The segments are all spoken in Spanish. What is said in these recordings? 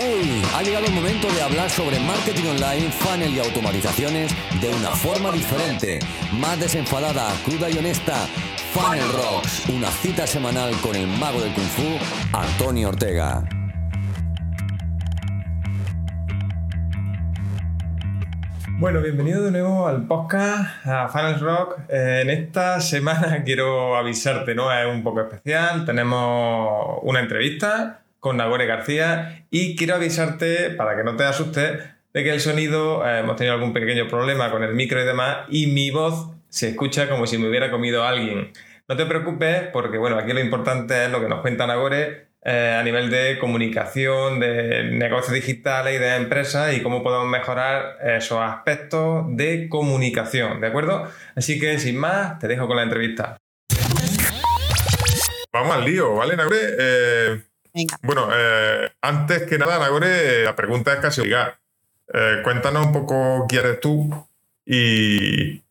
¡Hey! Ha llegado el momento de hablar sobre marketing online, funnel y automatizaciones de una forma diferente, más desenfadada, cruda y honesta. Funnel Rocks, una cita semanal con el mago del Kung Fu, Antonio Ortega. Bueno, bienvenido de nuevo al podcast, a Funnel Rock. Eh, en esta semana quiero avisarte, ¿no? Es un poco especial. Tenemos una entrevista con Nagore García y quiero avisarte, para que no te asustes, de que el sonido, eh, hemos tenido algún pequeño problema con el micro y demás, y mi voz se escucha como si me hubiera comido alguien. No te preocupes, porque bueno, aquí lo importante es lo que nos cuenta Nagore eh, a nivel de comunicación, de negocios digitales y de empresas y cómo podemos mejorar esos aspectos de comunicación, ¿de acuerdo? Así que sin más, te dejo con la entrevista. Vamos al lío, ¿vale, Nagore? Eh, bueno, eh, antes que nada, Nagore, la pregunta es casi obligada. Eh, cuéntanos un poco quién eres tú y,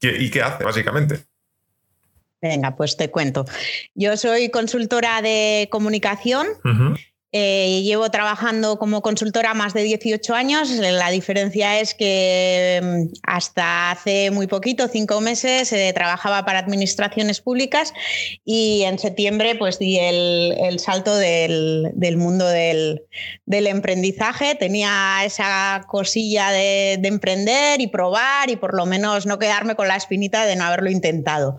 y qué haces, básicamente. Venga, pues te cuento. Yo soy consultora de comunicación. Eh, llevo trabajando como consultora más de 18 años. La diferencia es que mm, hasta hace muy poquito, cinco meses, eh, trabajaba para administraciones públicas y en septiembre pues di el, salto del, mundo del, emprendizaje. Tenía esa cosilla de, emprender y probar y por lo menos no quedarme con la espinita de no haberlo intentado.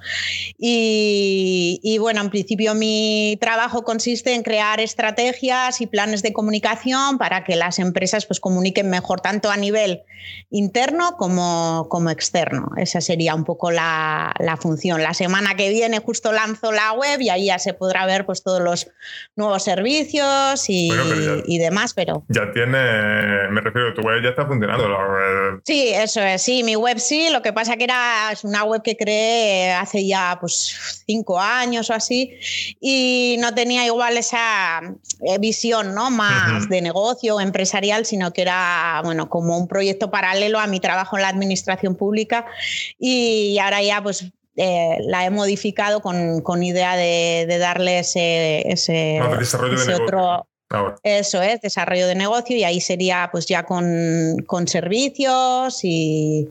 Y, y bueno, en principio mi trabajo consiste en crear estrategias y planes de comunicación para que las empresas pues, comuniquen mejor tanto a nivel interno como, como externo. Esa sería un poco la, función. La semana que viene justo lanzo la web y ahí ya se podrá ver pues, todos los nuevos servicios y, y demás. Pero ya tiene, me refiero, tu web ya está funcionando. Sí, eso es. Sí, mi web sí. Lo que pasa que era es una web que creé hace ya pues cinco años o así y no tenía igual esa visión ¿no? Más de negocio empresarial, sino que era, bueno, como un proyecto paralelo a mi trabajo en la administración pública. Y ahora ya pues eh, la he modificado con, idea de, darle ese, ese, otro... Eso es, desarrollo de negocio y ahí sería pues ya con, servicios y,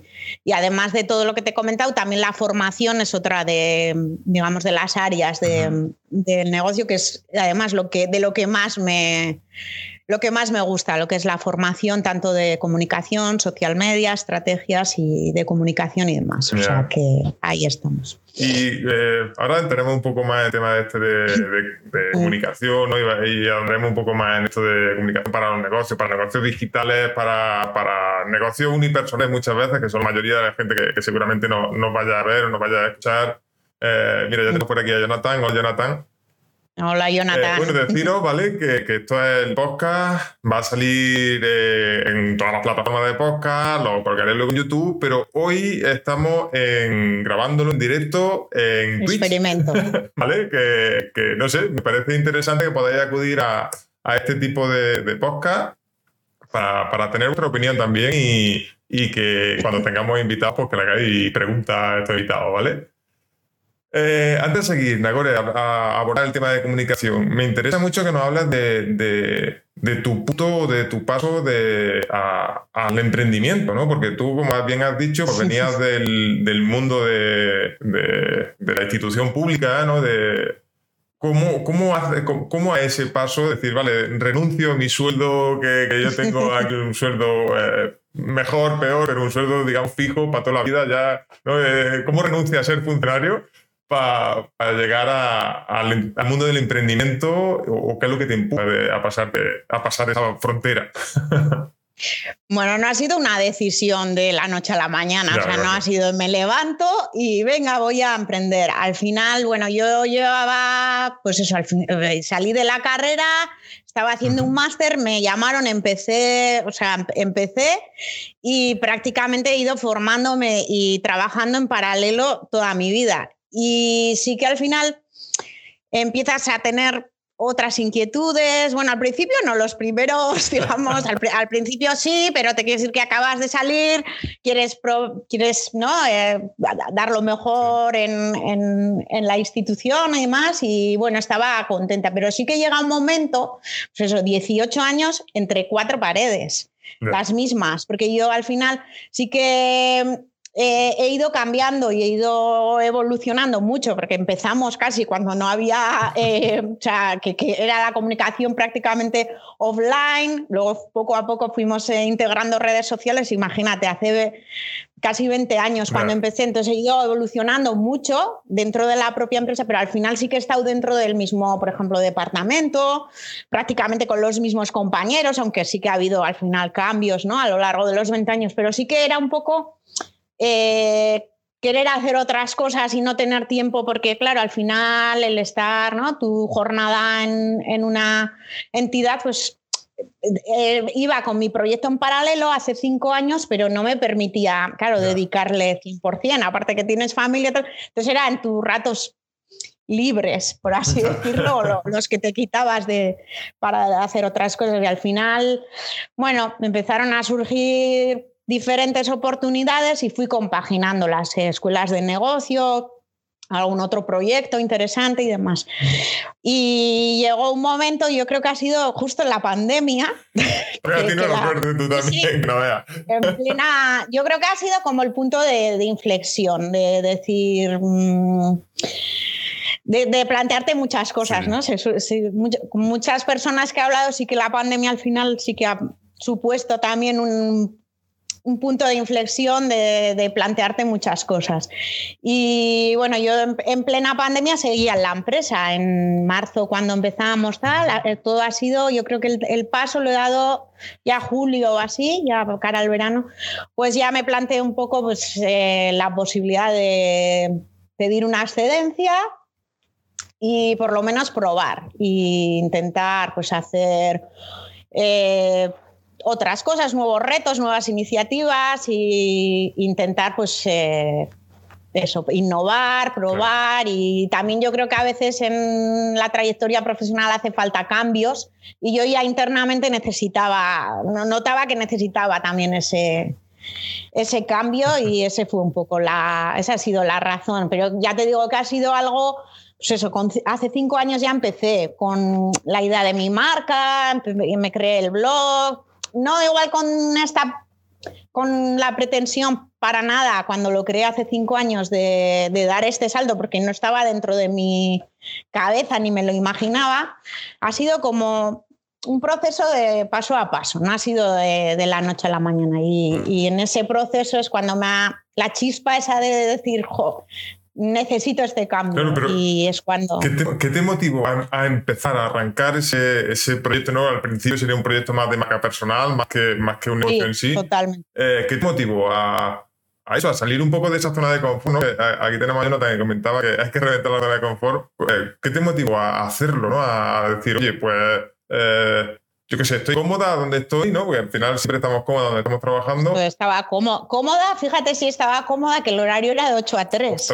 además de todo lo que te he comentado, también la formación es otra de, digamos, de las áreas del negocio, que es además lo que, de lo que más me, lo que más me gusta, lo que es la formación tanto de comunicación, social media, estrategias y de comunicación y demás. O sea que ahí estamos. Y eh, ahora entraremos un poco más en el tema este de, de, comunicación ¿no? y, y un poco más en esto de comunicación para los negocios, para negocios digitales, para, para negocios unipersonales muchas veces, que son la mayoría de la gente que, seguramente no nos vaya a ver o nos vaya a escuchar. Eh, mira, ya tengo por aquí a Jonathan. Hola, Jonathan. Hola, Jonathan. Eh, bueno, deciros, ¿vale? Que, esto es el podcast, va a salir eh, en todas las plataformas de podcast, lo colgaré luego en YouTube, pero hoy estamos en, grabándolo en directo en Experimento. ¿Vale? Que, no sé, me parece interesante que podáis acudir a, este tipo de, podcast para, tener vuestra opinión también y, y que cuando tengamos invitados, pues que le hagáis preguntas a estos invitados, ¿vale? Eh, antes de seguir, Nagore, a, abordar el tema de comunicación, me interesa mucho que nos hablas de, tu punto, de tu paso de, al emprendimiento, ¿no? Porque tú, como bien has dicho, pues venías del, mundo de, la institución pública, ¿no? De, ¿Cómo, cómo, hace, cómo, a ese paso decir, vale, renuncio a mi sueldo, que, yo tengo aquí un sueldo eh, mejor, peor, pero un sueldo, digamos, fijo para toda la vida, ya, eh, ¿cómo renuncia a ser funcionario? Para, llegar al, mundo del emprendimiento o, qué es lo que te empuja a pasar, a pasar esa frontera? Bueno, no ha sido una decisión de la noche a la mañana, o sea, no ha sido me levanto y venga, voy a emprender. Al final, bueno, yo llevaba, pues eso, eh, salí de la carrera, estaba haciendo un máster, me llamaron, empecé, o sea, empecé y prácticamente he ido formándome y trabajando en paralelo toda mi vida. Y sí que al final empiezas a tener otras inquietudes. Bueno, al principio no, los primeros, digamos, al, principio sí, pero te quieres decir que acabas de salir, quieres, quieres ¿no? Eh, dar lo mejor en, en, la institución y demás, y bueno, estaba contenta, pero sí que llega un momento, pues eso, 18 años entre cuatro paredes. Las mismas, porque yo al final sí que eh, he ido cambiando y he ido evolucionando mucho, porque empezamos casi cuando no había, eh, o sea, que, era la comunicación prácticamente offline, luego poco a poco fuimos eh, integrando redes sociales, imagínate, hace casi 20 años cuando empecé, entonces he ido evolucionando mucho dentro de la propia empresa, pero al final sí que he estado dentro del mismo, por ejemplo, departamento, prácticamente con los mismos compañeros, aunque sí que ha habido al final cambios ¿no? a lo largo de los 20 años, pero sí que era un poco eh, querer hacer otras cosas y no tener tiempo, porque claro, al final el estar, ¿no? Tu jornada en, una entidad, pues eh, iba con mi proyecto en paralelo hace cinco años, pero no me permitía, claro, dedicarle 100%, aparte que tienes familia, entonces era en tus ratos libres, por así decirlo, los que te quitabas de, para hacer otras cosas. Y al final, bueno, empezaron a surgir diferentes oportunidades y fui compaginando las escuelas de negocio, algún otro proyecto interesante y demás. Y llegó un momento, yo creo que ha sido justo en la pandemia. yo creo que ha sido como el punto de, inflexión, de decir. Mm, de, plantearte muchas cosas, ¿no? muchas personas que he hablado sí que la pandemia al final sí que ha supuesto también un un punto de inflexión de, plantearte muchas cosas. Y bueno, yo en, plena pandemia seguía en la empresa. En marzo, cuando empezábamos tal, eh, todo ha sido, yo creo que el, paso lo he dado ya julio o así, ya cara al verano, pues ya me planteé un poco pues, eh, la posibilidad de pedir una excedencia y por lo menos probar e intentar pues hacer eh, otras cosas, nuevos retos, nuevas iniciativas e intentar pues eh, eso, innovar, probar y también yo creo que a veces en la trayectoria profesional hace falta cambios y yo ya internamente necesitaba, notaba que necesitaba también ese, ese cambio y ese fue un poco la, esa ha sido la razón, pero ya te digo que ha sido algo pues eso, hace cinco años ya empecé con la idea de mi marca, me creé el blog, no igual con esta con la pretensión para nada cuando lo creé hace cinco años de, dar este saldo porque no estaba dentro de mi cabeza ni me lo imaginaba, ha sido como un proceso de paso a paso, no ha sido de, la noche a la mañana. Y, y, en ese proceso es cuando me ha, la chispa esa de decir, jo, necesito este cambio. y es cuando... ¿Qué te, motivó a, empezar a arrancar ese, ese, proyecto? ¿no? Al principio sería un proyecto más de marca personal, más que, más que un negocio en sí. Totalmente. Eh, ¿Qué te motivó a, a, eso, a salir un poco de esa zona de confort? ¿no? Aquí tenemos a Jonathan que comentaba que hay que reventar la zona de confort. Eh, ¿Qué te motivó a hacerlo? ¿no? A decir, oye, pues... Eh, yo qué sé, estoy cómoda donde estoy, ¿no? Porque al final siempre estamos cómodos donde estamos trabajando. Pues estaba cómoda, fíjate si estaba cómoda, que el horario era de 8 a 3.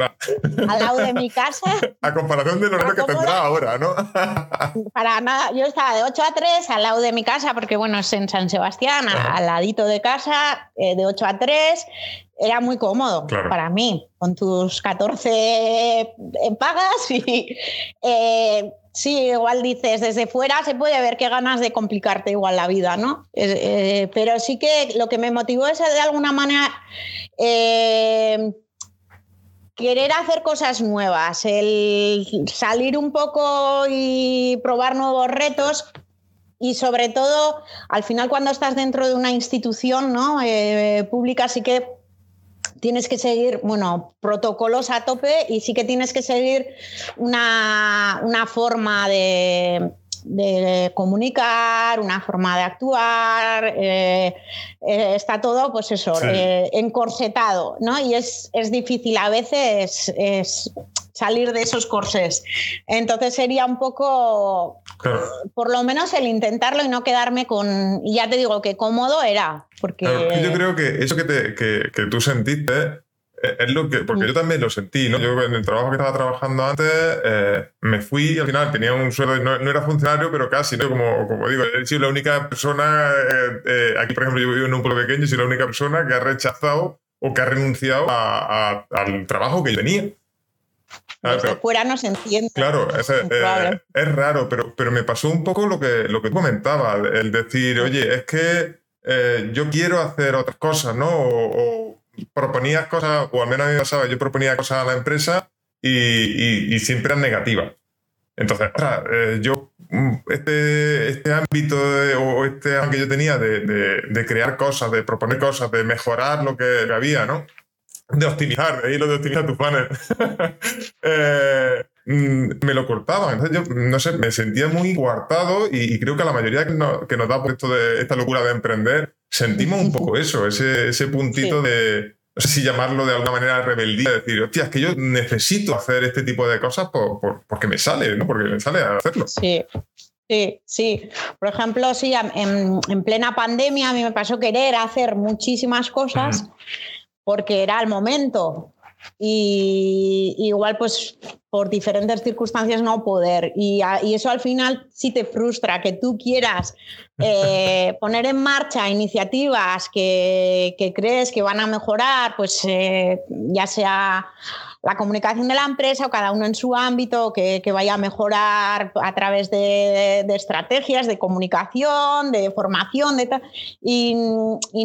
Al lado de mi casa. A comparación del horario que tendrá ahora, ¿no? Para nada, yo estaba de 8 a 3 al lado de mi casa, porque bueno, es en San Sebastián, al ladito de casa, eh, de 8 a 3 era muy cómodo para mí, con tus 14 pagas y eh, Sí, igual dices, desde fuera se puede ver qué ganas de complicarte igual la vida, ¿no? Eh, pero sí que lo que me motivó es de alguna manera eh, querer hacer cosas nuevas, el salir un poco y probar nuevos retos. Y sobre todo, al final cuando estás dentro de una institución ¿no? Eh, pública, sí que tienes que seguir, bueno, protocolos a tope y sí que tienes que seguir una, forma de, comunicar, una forma de actuar, eh, eh, está todo, pues eso, eh, encorsetado, ¿no? Y es, es, difícil a veces es salir de esos corsés. Entonces sería un poco, por lo menos el intentarlo y no quedarme con, y ya te digo que cómodo era, porque... yo creo que eso que, te, que, que tú sentiste eh, es lo que, porque yo también lo sentí, ¿no? Yo en el trabajo que estaba trabajando antes eh, me fui y al final tenía un sueldo, no, no era funcionario, pero casi, ¿no? Como, como digo, he sido la única persona, eh, aquí por ejemplo yo vivo en un pueblo pequeño, soy la única persona que ha rechazado o que ha renunciado al trabajo que yo tenía. Desde fuera no se entiende. Claro, es, es, raro, pero, pero me pasó un poco lo que, lo que comentaba, el decir, oye, es que yo quiero hacer otras cosas, ¿no? o, proponías cosas, o al menos a mí me pasaba, yo proponía cosas a la empresa y, siempre eran negativas. Entonces, eh, yo, mm, este, este ámbito o este ámbito que yo tenía de, crear cosas, de proponer cosas, de mejorar lo que había, ¿no? De optimizar, ahí lo de optimizar tu panel. Eh, mm, me lo cortaba. Entonces yo, no sé, me sentía muy coartado y, creo que a la mayoría que, que nos da por esto de esta locura de emprender, sentimos un poco eso, ese, ese puntito de, no sé si llamarlo de alguna manera rebeldía, decir, hostia, es que yo necesito hacer este tipo de cosas por, porque me sale, ¿no? Porque me sale a hacerlo. Sí. Sí, sí. Por ejemplo, sí, en, en, plena pandemia a mí me pasó querer hacer muchísimas cosas porque era el momento. Y igual, pues por diferentes circunstancias no poder. Y, eso al final sí te frustra, que tú quieras eh, poner en marcha iniciativas que, crees que van a mejorar, pues eh, ya sea la comunicación de la empresa o cada uno en su ámbito, que, vaya a mejorar a través de, estrategias de comunicación, de formación, de y,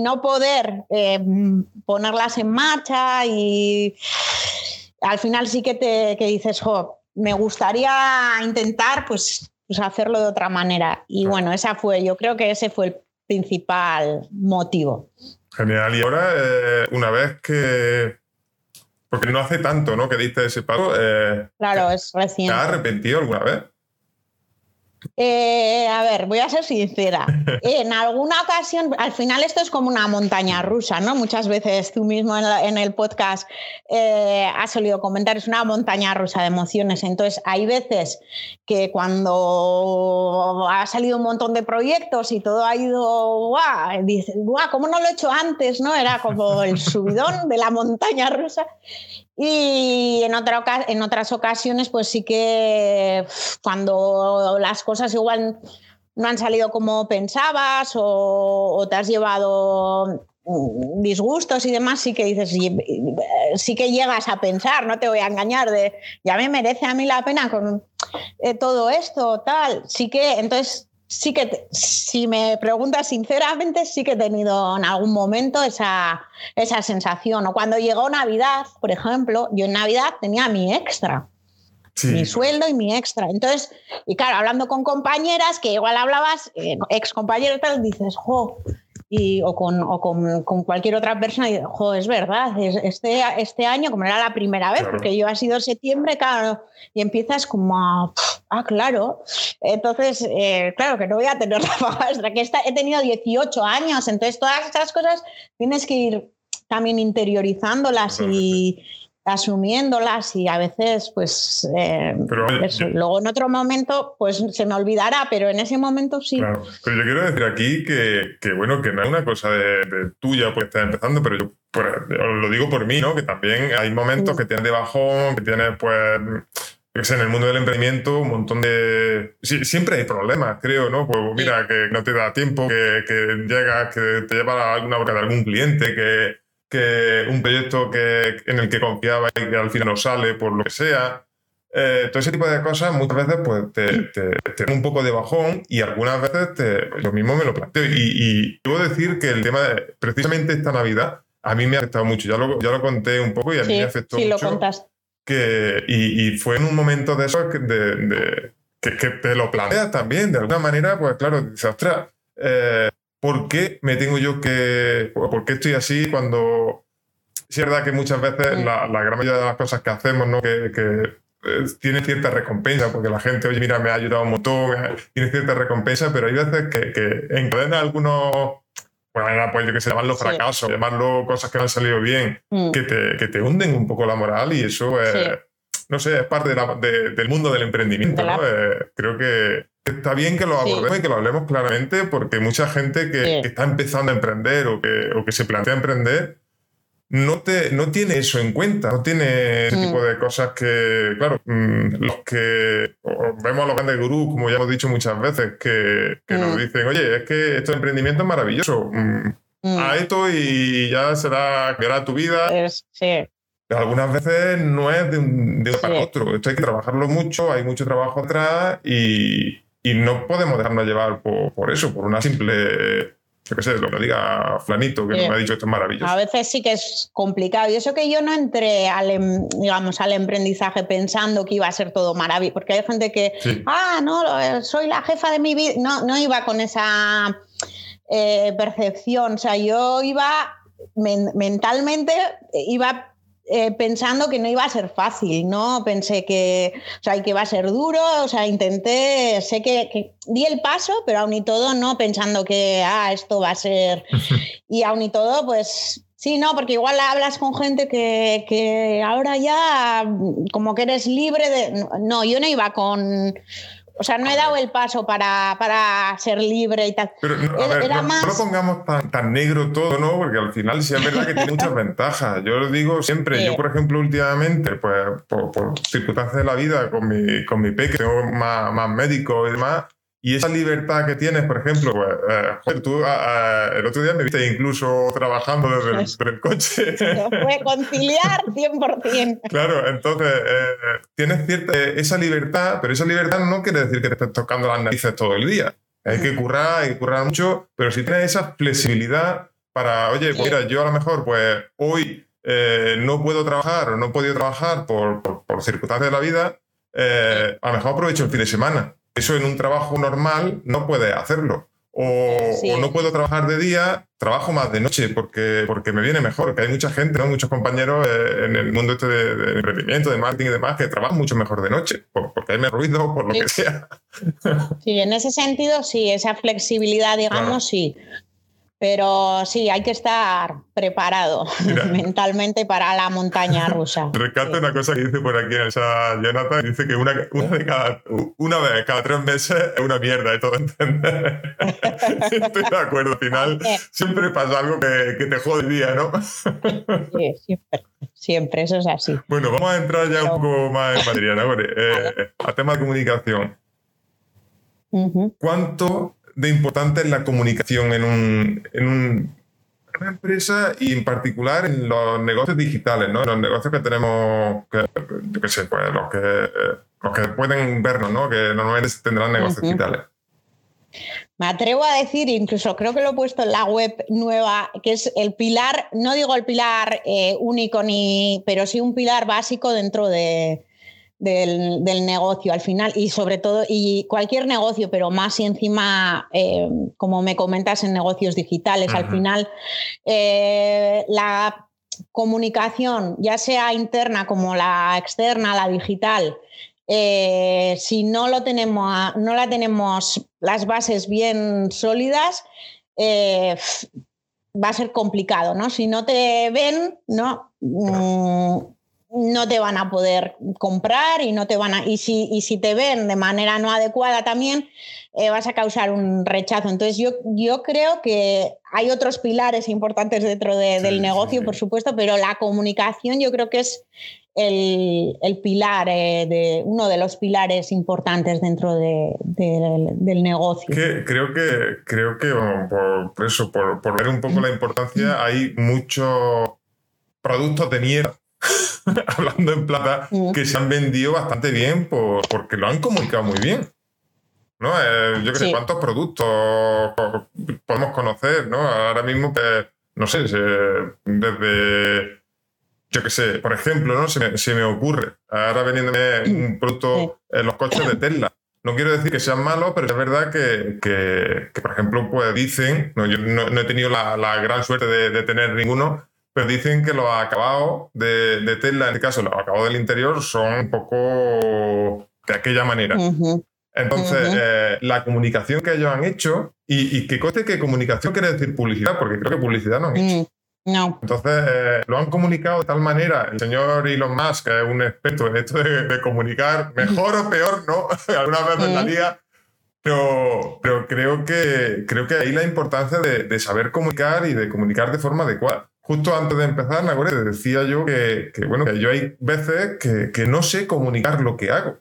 no poder eh, ponerlas en marcha y al final sí que te dices, jo, me gustaría intentar pues, pues, hacerlo de otra manera. Y bueno, esa fue, yo creo que ese fue el principal motivo. Genial. Y ahora, eh, una vez que porque no hace tanto, ¿no? Que diste ese paso. Eh, claro, es reciente. ¿Te has arrepentido alguna vez? Eh, a ver, voy a ser sincera. En alguna ocasión, al final esto es como una montaña rusa, ¿no? Muchas veces tú mismo en, el podcast eh, has solido comentar, es una montaña rusa de emociones. Entonces, hay veces que cuando ha salido un montón de proyectos y todo ha ido, ¡guau! Dices, ¡guau! ¿Cómo no lo he hecho antes? ¿no? Era como el subidón de la montaña rusa. Y en, otra, en otras ocasiones, pues sí que cuando las cosas igual no han salido como pensabas o, te has llevado disgustos y demás, sí que dices, sí, que llegas a pensar, no te voy a engañar, de ya me merece a mí la pena con eh, todo esto, tal. Sí que, entonces, sí que, si me preguntas sinceramente, sí que he tenido en algún momento esa, esa sensación. O cuando llegó Navidad, por ejemplo, yo en Navidad tenía mi extra. Mi sueldo y mi extra. Entonces, y claro, hablando con compañeras, que igual hablabas, eh, ex compañeros tal, dices, jo, y, o, con, o con, con, cualquier otra persona, y jo, es verdad, este, este año, como era la primera vez, porque yo ha sido septiembre, claro, y empiezas como a, ah, claro, entonces, eh, claro que no voy a tener la paga extra, que esta, he tenido 18 años, entonces todas estas cosas tienes que ir también interiorizándolas y asumiéndolas y a veces pues eh, luego en otro momento pues se me olvidará pero en ese momento sí claro. pero yo quiero decir aquí que, que bueno que no es una cosa de, tuya pues estás empezando pero yo lo digo por mí no que también hay momentos que tienes de bajón que tienes pues en el mundo del emprendimiento un montón de... siempre hay problemas, creo, ¿no? Pues mira, que no te da tiempo, que, que llegas, que te lleva a alguna boca de algún cliente, que, que un proyecto que, en el que confiaba y que al final no sale por lo que sea. Eh, todo ese tipo de cosas muchas veces pues, te, te, un poco de bajón y algunas veces te, yo mismo me lo planteo. Y, y debo decir que el tema, de, precisamente esta Navidad, a mí me ha afectado mucho. Ya lo, ya lo conté un poco y a mí me afectó sí, mucho. Lo contaste. Que, y, y, fue en un momento de eso de, de que, que, te lo planteas también, de alguna manera, pues claro, dices, ostras, eh, ¿por qué me tengo yo que... ¿Por qué estoy así cuando... es verdad que muchas veces la, gran mayoría de las cosas que hacemos, ¿no? Que, eh, tiene cierta recompensa, porque la gente, oye, mira, me ha ayudado un montón, eh, tiene cierta recompensa, pero hay veces que, que encadena algunos, bueno, pues yo que sé, llamarlo fracasos, llamarlo cosas que no han salido bien, mm. que, te, que, te, hunden un poco la moral y eso, no sé, es parte del mundo del emprendimiento, ¿no? Eh, creo que Está bien que lo abordemos y que lo hablemos claramente porque mucha gente que, está empezando a emprender o que, o que se plantea emprender no, te, no tiene eso en cuenta, no tiene ese tipo mm. de cosas que, claro, mm, los que vemos a los grandes gurús, como ya hemos dicho muchas veces, que, nos mm. dicen, oye, es que este emprendimiento es maravilloso, a esto y ya será, verá tu vida. sí. Algunas veces no es de un, de para otro, esto hay que trabajarlo mucho, hay mucho trabajo atrás y, no podemos dejarnos llevar por, por eso, por una simple yo qué sé, lo que diga Flanito, que me ha dicho esto es maravilloso. A veces sí que es complicado. Y eso que yo no entré al, em, digamos, al emprendizaje pensando que iba a ser todo maravilloso, porque hay gente que, ah, no, eh, soy la jefa de mi vida. No, no iba con esa eh, percepción. O sea, yo iba mentalmente, iba eh, pensando que no iba a ser fácil, ¿no? Pensé que, o sea, que iba a ser duro, o sea, intenté, sé que, di el paso, pero aún y todo no pensando que, ah, esto va a ser... Y aún y todo, pues Sí, no, porque igual hablas con gente que, que, ahora ya como que eres libre de... No, yo no iba con, o sea, no he dado el paso para, para ser libre y tal. Pero no, no, lo pongamos tan, negro todo, ¿no? Porque al final sí es verdad que tiene muchas ventajas. Yo lo digo siempre, yo por ejemplo últimamente, pues por, circunstancias de la vida, con mi, con mi peque, tengo más, más médico y demás, y esa libertad que tienes, por ejemplo, pues, tú el otro día me viste incluso trabajando desde el, coche. fue conciliar 100%. Claro, entonces eh, tienes cierta esa libertad, pero esa libertad no quiere decir que te estés tocando las narices todo el día. Hay que currar, hay que currar mucho, pero si tienes esa flexibilidad para, oye, pues mira, yo a lo mejor, pues hoy eh, no puedo trabajar o no he podido trabajar por, por, circunstancias de la vida, eh, a lo mejor aprovecho el fin de semana eso en un trabajo normal no puede hacerlo. O, no puedo trabajar de día, trabajo más de noche porque, porque me viene mejor. Que hay mucha gente, ¿no? muchos compañeros eh, en el mundo este de, emprendimiento, de marketing y demás, que trabajan mucho mejor de noche, porque hay menos ruido, por lo que sea. Sí, en ese sentido, sí, esa flexibilidad, digamos, sí. Pero sí, hay que estar preparado mentalmente para la montaña rusa. Rescato una cosa que dice por aquí en esa Jonathan, dice que una, de cada, una vez cada tres meses es una mierda, de todo entender. Estoy de acuerdo, al final siempre pasa algo que, te jode el día, ¿no? sí, siempre, siempre, eso es así. Bueno, vamos a entrar ya un poco más en materia, ¿no? Eh, a tema de comunicación. ¿Cuánto de importante es la comunicación en, un, en una empresa y en particular en los negocios digitales, ¿no? En los negocios que tenemos, que, yo qué sé, pues los que, los que pueden vernos, ¿no? Que normalmente tendrán negocios digitales. Me atrevo a decir, incluso creo que lo he puesto en la web nueva, que es el pilar, no digo el pilar eh, único ni, pero sí un pilar básico dentro de, del, negocio al final y sobre todo, y cualquier negocio, pero más y encima, eh, como me comentas, en negocios digitales, al final eh, la comunicación, ya sea interna como la externa, la digital, eh, si no, lo tenemos, no la tenemos las bases bien sólidas, va a ser complicado, ¿no? Si no te ven, ¿no? Mm, no te van a poder comprar y no te van a y si, y si te ven de manera no adecuada también eh, vas a causar un rechazo. Entonces yo, yo creo que hay otros pilares importantes dentro del negocio por supuesto pero la comunicación yo creo que es el, pilar eh, de uno de los pilares importantes dentro del negocio. Creo que creo que por, eso por, ver un poco la importancia hay muchos productos de mierda hablando en plata, mm. que se han vendido bastante bien por, porque lo han comunicado muy bien. ¿no? Eh, yo creo cuántos productos podemos conocer, ¿no? Ahora mismo, que, no sé, desde, yo qué sé, por ejemplo, ¿no? Se me, ocurre, ahora vendiéndome un producto en los coches de Tesla. No quiero decir que sean malos, pero es verdad que, que, por ejemplo, pues dicen, no, yo no, he tenido la, gran suerte de, de tener ninguno, pero dicen que los acabados de, de Tesla, en este caso los acabados del interior, son un poco de aquella manera. Entonces, eh, la comunicación que ellos han hecho, y, que coste que comunicación quiere decir publicidad, porque creo que publicidad no han hecho. Mm, no. Entonces, eh, lo han comunicado de tal manera, el señor Elon Musk, que es un experto en esto de, comunicar, mejor o peor, ¿no? Alguna vez en la liga, pero, pero creo, que, creo que ahí la importancia de, de, saber comunicar y de comunicar de forma adecuada. Justo antes de empezar, Nagore, te decía yo que, bueno, que yo hay veces que, no sé comunicar lo que hago.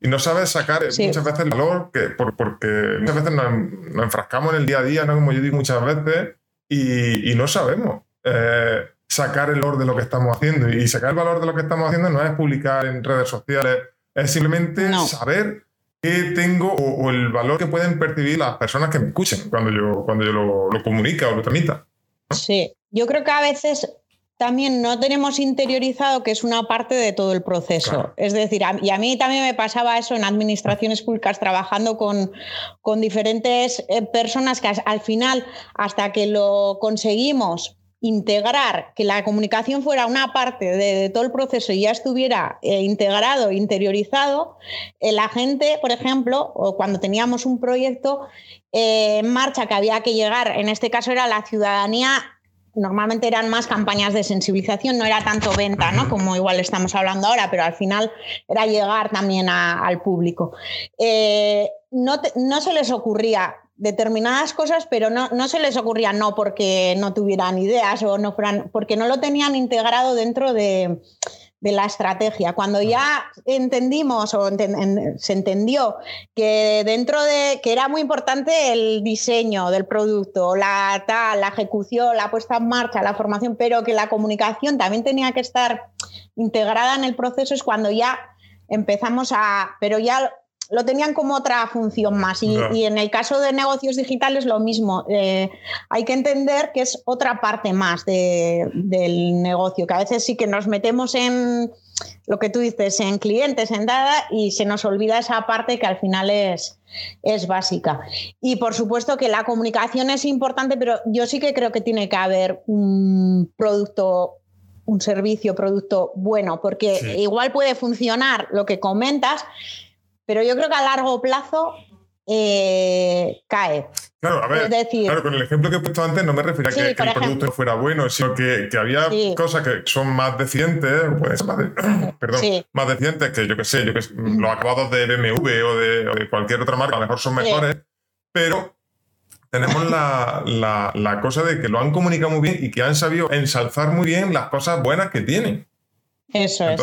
Y no sabes sacar muchas veces el valor, que, porque muchas veces nos, enfrascamos en el día a día, ¿no? como yo digo muchas veces, y, no sabemos eh, sacar el valor de lo que estamos haciendo. Y sacar el valor de lo que estamos haciendo no es publicar en redes sociales, es simplemente saber qué tengo o, el valor que pueden percibir las personas que me escuchen cuando yo, cuando yo lo, lo comunica o lo transmita. Sí, yo creo que a veces también no tenemos interiorizado que es una parte de todo el proceso. Es decir, y a mí también me pasaba eso en administraciones públicas trabajando con, con diferentes eh, personas que al final, hasta que lo conseguimos integrar, que la comunicación fuera una parte de, todo el proceso y ya estuviera eh, integrado, interiorizado, eh, la gente, por ejemplo, o cuando teníamos un proyecto en marcha que había que llegar, en este caso era la ciudadanía normalmente eran más campañas de sensibilización, no era tanto venta, ¿no? Como igual estamos hablando ahora, pero al final era llegar también al público. Eh, no, no, se les ocurría determinadas cosas, pero no, no, se les ocurría no porque no tuvieran ideas o no fueran, porque no lo tenían integrado dentro de, de la estrategia. Cuando ya entendimos o se entendió que dentro de que era muy importante el diseño del producto, la tal, la ejecución, la puesta en marcha, la formación, pero que la comunicación también tenía que estar integrada en el proceso es cuando ya empezamos a, pero ya lo tenían como otra función más. Y, en el caso de negocios digitales lo mismo. Eh, hay que entender que es otra parte más del negocio, que a veces sí que nos metemos en lo que tú dices, en clientes, en dada, y se nos olvida esa parte que al final es, es básica. Y por supuesto que la comunicación es importante, pero yo sí que creo que tiene que haber un producto un servicio, producto bueno, porque igual puede funcionar lo que comentas, pero yo creo que a largo plazo eh, cae. Claro, a ver, claro, con el ejemplo que he puesto antes no me refería a que, el producto fuera bueno, sino que, había cosas que son más deficientes, más, perdón, más deficientes que yo que sé, yo que los acabados de BMW o de, cualquier otra marca a lo mejor son mejores, pero tenemos la, la, cosa de que lo han comunicado muy bien y que han sabido ensalzar muy bien las cosas buenas que tienen. Eso es,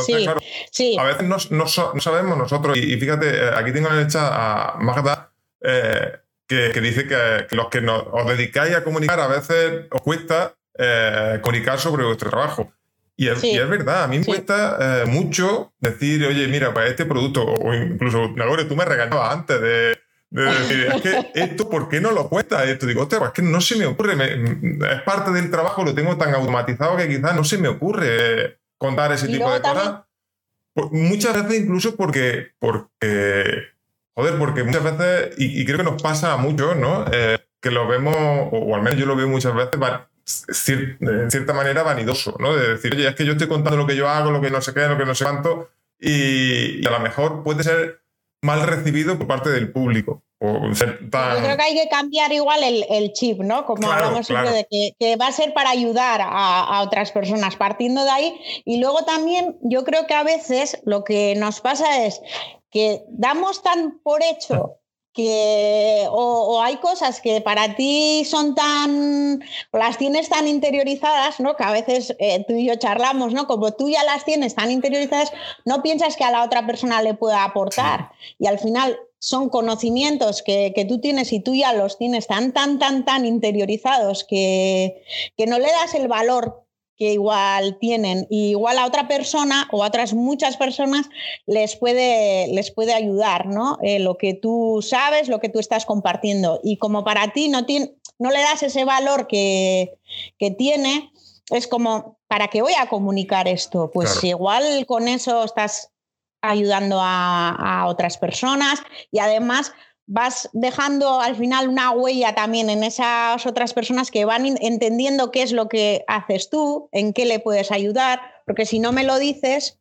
sí, A veces no, sabemos nosotros, y, fíjate, eh, aquí tengo en el chat a Magda, eh, que, dice que, los que os dedicáis a comunicar a veces os cuesta eh, comunicar sobre vuestro trabajo. Y es, verdad, a mí me cuesta mucho decir, oye, mira, para este producto, o incluso, Nagore, tú me regañabas antes de, decir, es que esto, ¿por qué no lo cuesta? Esto digo, hostia, pues es que no se me ocurre, es parte del trabajo, lo tengo tan automatizado que quizás no se me ocurre contar ese tipo de cosas. Muchas veces incluso porque, porque, joder, porque muchas veces, y, creo que nos pasa a muchos, ¿no? Eh, que lo vemos, o, al menos yo lo veo muchas veces, de cierta manera vanidoso, ¿no? De decir, oye, es que yo estoy contando lo que yo hago, lo que no sé qué, lo que no sé cuánto, y a lo mejor puede ser mal recibido por parte del público. Yo creo que hay que cambiar igual el, chip, ¿no? Como hablamos siempre de que, va a ser para ayudar a, otras personas, partiendo de ahí. Y luego también yo creo que a veces lo que nos pasa es que damos tan por hecho que o, hay cosas que para ti son tan, las tienes tan interiorizadas, ¿no? Que a veces eh, tú y yo charlamos, ¿no? Como tú ya las tienes tan interiorizadas, no piensas que a la otra persona le pueda aportar. Y al final son conocimientos que, tú tienes y tú ya los tienes tan, tan, tan, tan interiorizados que, que no le das el valor que igual tienen y igual a otra persona o a otras muchas personas les puede, les puede ayudar, ¿no? Eh, lo que tú sabes, lo que tú estás compartiendo. Y como para ti no, tiene, no le das ese valor que, que tiene, es como, ¿para qué voy a comunicar esto? Pues igual con eso estás ayudando a, otras personas y además vas dejando al final una huella también en esas otras personas que van entendiendo qué es lo que haces tú, en qué le puedes ayudar, porque si no me lo dices,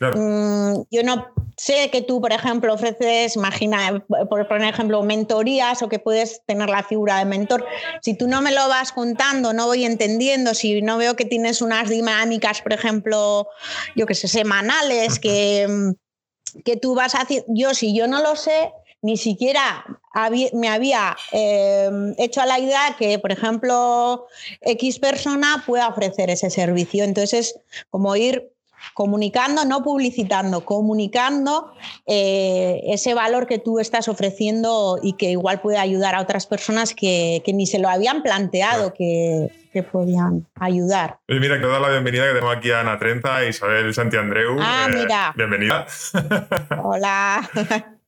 mm, yo no sé que tú, por ejemplo, ofreces, imagina, por poner ejemplo, mentorías o que puedes tener la figura de mentor. Si tú no me lo vas contando, no voy entendiendo, si no veo que tienes unas dinámicas, por ejemplo, yo que sé, semanales, que, que tú vas decir, yo si yo no lo sé, ni siquiera me había em, hecho a la idea que, por ejemplo, X persona pueda ofrecer ese servicio. Entonces, como ir comunicando, no publicitando, comunicando eh, ese valor que tú estás ofreciendo y que igual puede ayudar a otras personas que, ni se lo habían planteado que, podían ayudar. Y mira, quiero dar la bienvenida que tenemos aquí a Ana Trenta, Isabel Santiandreu. Ah, eh, mira. Bienvenida. Hola.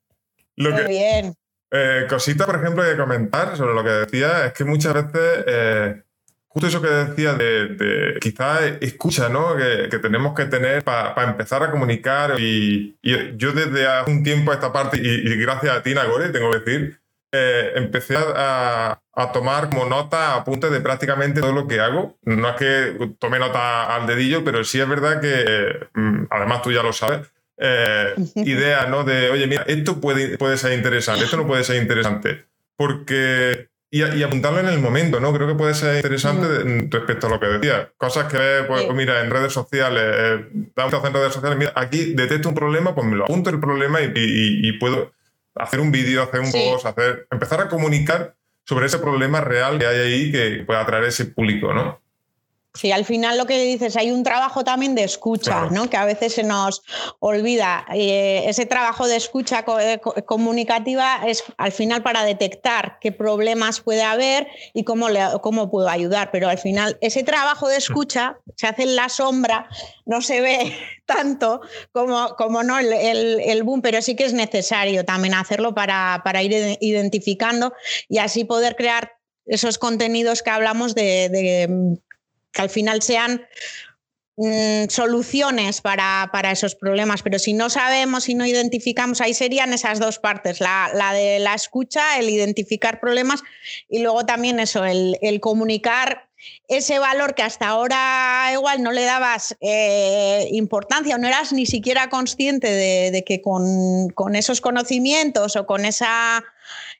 Muy bien. Eh, cosita, por ejemplo, que comentar sobre lo que decía, es que muchas veces justo eso que decía de, de quizás escucha, ¿no? Que, tenemos que tener para empezar a comunicar. Y, yo desde hace un tiempo a esta parte, y, gracias a ti, Nagore, tengo que decir, eh, empecé a, tomar como nota, apuntes de prácticamente todo lo que hago. No es que tome nota al dedillo, pero sí es verdad que, mm, además tú ya lo sabes, eh, idea, ¿no? De, oye, mira, esto puede, puede ser interesante, esto no puede ser interesante. Porque y, apuntarlo en el momento, ¿no? Creo que puede ser interesante respecto a lo que decía. Cosas que, pues, pues, mira, en redes sociales, eh, en redes sociales, mira, aquí detecto un problema, pues me lo apunto el problema y, puedo hacer un vídeo, hacer un post, hacer, empezar a comunicar sobre ese problema real que hay ahí que pueda atraer ese público, ¿no? Sí, al final lo que dices, hay un trabajo también de escucha, ¿no? que a veces se nos olvida. Eh, ese trabajo de escucha eh, comunicativa es al final para detectar qué problemas puede haber y cómo, le, cómo puedo ayudar. Pero al final ese trabajo de escucha se hace en la sombra, no se ve tanto como, como no el, boom, pero sí que es necesario también hacerlo para, para ir identificando y así poder crear esos contenidos que hablamos de que al final sean mm, soluciones para, esos problemas, pero si no sabemos y no identificamos, ahí serían esas dos partes, la, de la escucha, el identificar problemas y luego también eso, el comunicar ese valor que hasta ahora igual no le dabas eh, importancia o no eras ni siquiera consciente de, que con, esos conocimientos o con esa,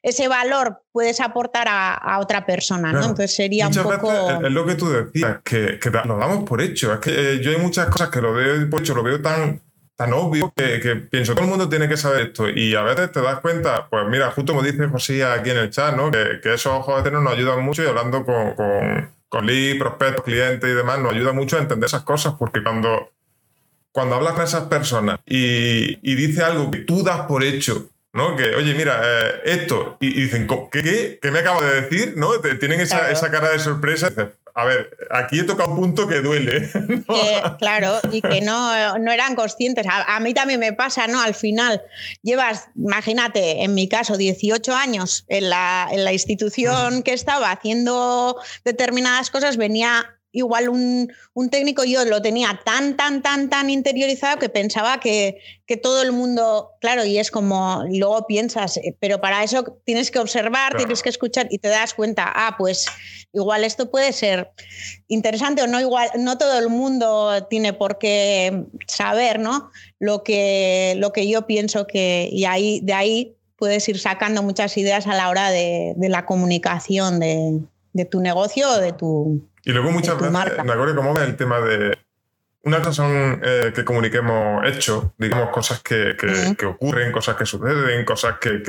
ese valor puedes aportar a, otra persona, ¿no? Entonces sería un poco... es lo que tú decías, que, lo damos por hecho. Es que eh, yo hay muchas cosas que lo veo por hecho, lo veo tan tan obvio que, pienso, todo el mundo tiene que saber esto. Y a veces te das cuenta, pues mira, justo como dice José aquí en el chat, ¿no? Que, esos ojos de nos ayudan mucho y hablando con, con lead, prospectos, clientes y demás, nos ayuda mucho a entender esas cosas porque cuando, cuando hablas con esas personas y, y dice algo que tú das por hecho, ¿no? Que, oye, mira, eh, esto, y, dicen, ¿qué, ¿qué, me acabo de decir? ¿no? Tienen esa, esa cara de sorpresa a ver, aquí he tocado un punto que duele. claro, y que no, no eran conscientes. A, mí también me pasa, ¿no? Al final, llevas, imagínate, en mi caso, 18 años en la, en la institución que estaba haciendo determinadas cosas, venía igual un, técnico yo lo tenía tan, tan, tan, tan interiorizado que pensaba que, todo el mundo, claro, y es como, luego piensas, eh, pero para eso tienes que observar, tienes que escuchar y te das cuenta, ah, pues igual esto puede ser interesante o no, igual, no todo el mundo tiene por qué saber, ¿no? Lo que, lo que yo pienso que, y ahí, de ahí puedes ir sacando muchas ideas a la hora de, la comunicación de, de tu negocio o de tu, y luego muchas veces, me acuerdo cómo ves el tema de... Una cosa son eh, que comuniquemos hechos, digamos, cosas que, que, ocurren, cosas que suceden, cosas que,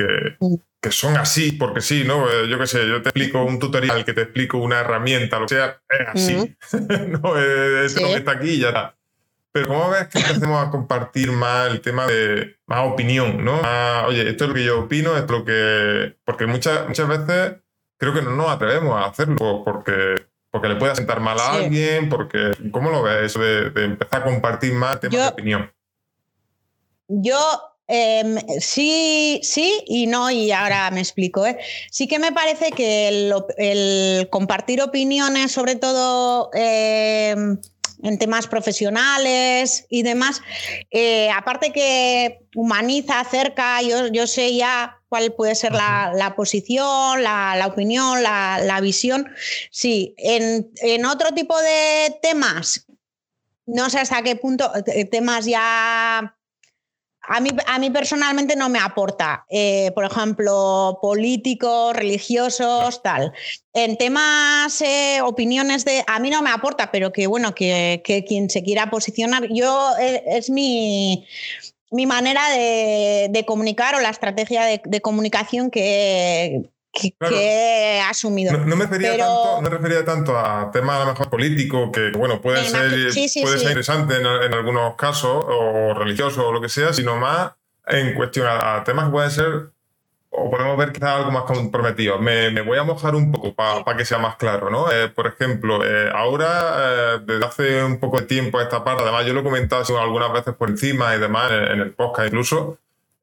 que, son así, porque sí, ¿no? Eh, yo qué sé, yo te explico un tutorial, que te explico una herramienta, lo que sea, es así. no, es, sí. está aquí y ya está. Pero ¿cómo ves que empecemos a compartir más el tema de más opinión, ¿no? oye, esto es lo que yo opino, es lo que... Porque muchas, muchas veces creo que no nos atrevemos a hacerlo porque porque le puede sentar mal a alguien, porque ¿cómo lo ves eso de, empezar a compartir más temas de opinión? Yo em, sí, sí y no, y ahora me explico. ¿eh? Sí que me parece que el, compartir opiniones, sobre todo em, en temas profesionales y demás, eh, aparte que humaniza, acerca, yo, yo sé ya cuál puede ser la, posición, la, opinión, la, visión. Sí, en, otro tipo de temas, no sé hasta qué punto, eh, temas ya... A mí, a mí personalmente no me aporta, eh, por ejemplo, políticos, religiosos, tal. En temas, eh, opiniones de... A mí no me aporta, pero que bueno, que, que quien se quiera posicionar, yo es mi mi manera de, comunicar o la estrategia de, comunicación que, he asumido. No, me refería tanto, no refería tanto a temas a lo mejor políticos, que bueno, puede ser, puede ser interesante en, algunos casos, o religiosos o lo que sea, sino más en cuestión a, a temas que pueden ser o podemos ver quizás algo más comprometido. Me, me voy a mojar un poco para que sea más claro, ¿no? Eh, por ejemplo, eh, ahora, eh, desde hace un poco de tiempo esta parte, además yo lo he comentado algunas veces por encima y demás, en, el podcast incluso,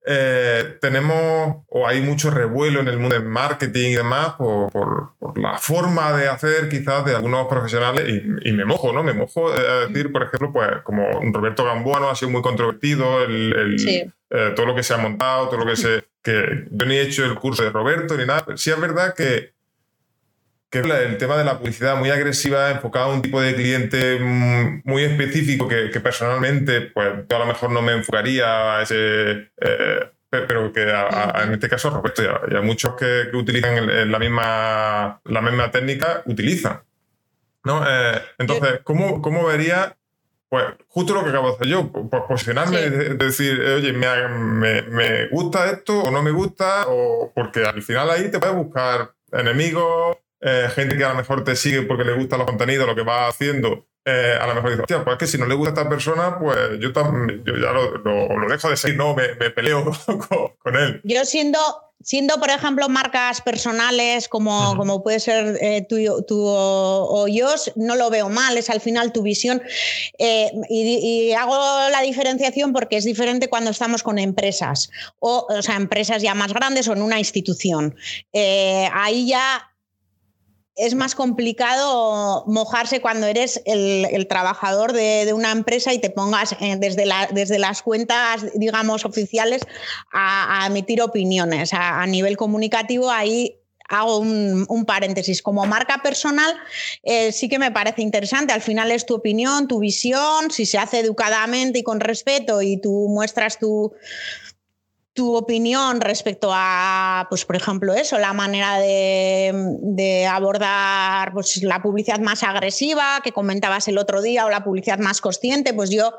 tenemos o hay mucho revuelo en el mundo del marketing y demás por, por, la forma de hacer quizás de algunos profesionales y, me mojo, ¿no? Me mojo a decir, por ejemplo, pues como Roberto Gamboa ha sido muy controvertido, el, todo lo que se ha montado, todo lo que se que yo ni he hecho el curso de Roberto ni nada, pero sí es verdad que, que el tema de la publicidad muy agresiva, enfocada a un tipo de cliente muy específico que, personalmente, pues yo a lo mejor no me enfocaría a ese... Eh, pero que en este caso Roberto y a, muchos que, utilizan la, misma, la misma técnica utilizan. ¿no? Eh, entonces, ¿cómo, ¿cómo vería pues justo lo que acabo de hacer yo, pues posicionarme, decir, oye, me, gusta esto o no me gusta, o porque al final ahí te puedes buscar enemigos, eh, gente que a lo mejor te sigue porque le gusta los contenidos, lo que va haciendo. Eh, a lo mejor dices, hostia, pues es que si no le gusta a esta persona, pues yo, yo ya lo, lo, dejo de seguir, no, me, peleo con él. Yo siendo siendo, por ejemplo, marcas personales como, como puede ser eh, tú, o, yo, no lo veo mal, es al final tu visión. Eh, y, hago la diferenciación porque es diferente cuando estamos con empresas, o, o sea, empresas ya más grandes o en una institución. Eh, ahí ya es más complicado mojarse cuando eres el, trabajador de, una empresa y te pongas eh, desde, desde las cuentas, digamos, oficiales a, emitir opiniones. A, nivel comunicativo, ahí hago un, paréntesis. Como marca personal, eh, sí que me parece interesante. Al final es tu opinión, tu visión, si se hace educadamente y con respeto y tú muestras tu tu opinión respecto a, pues, por ejemplo, eso, la manera de, abordar pues, la publicidad más agresiva que comentabas el otro día o la publicidad más consciente, pues yo,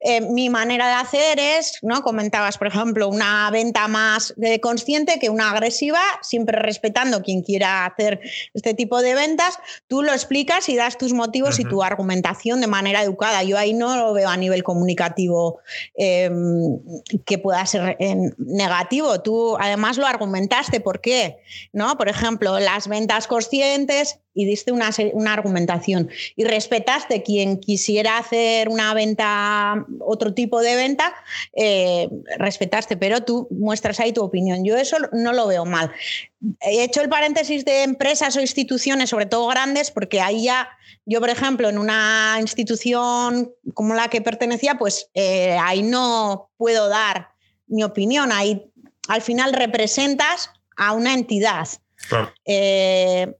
eh, mi manera de hacer es, ¿no? Comentabas, por ejemplo, una venta más de consciente que una agresiva, siempre respetando quien quiera hacer este tipo de ventas, tú lo explicas y das tus motivos y tu argumentación de manera educada. Yo ahí no lo veo a nivel comunicativo em, que pueda ser en, negativo. Tú además lo argumentaste. ¿Por qué? ¿No? Por ejemplo, las ventas conscientes y diste una, una argumentación. Y respetaste quien quisiera hacer una venta, otro tipo de venta, eh, respetaste, pero tú muestras ahí tu opinión. Yo eso no lo veo mal. He hecho el paréntesis de empresas o instituciones, sobre todo grandes, porque ahí ya yo, por ejemplo, en una institución como la que pertenecía, pues eh, ahí no puedo dar mi opinión. Ahí al final representas a una entidad. Eh,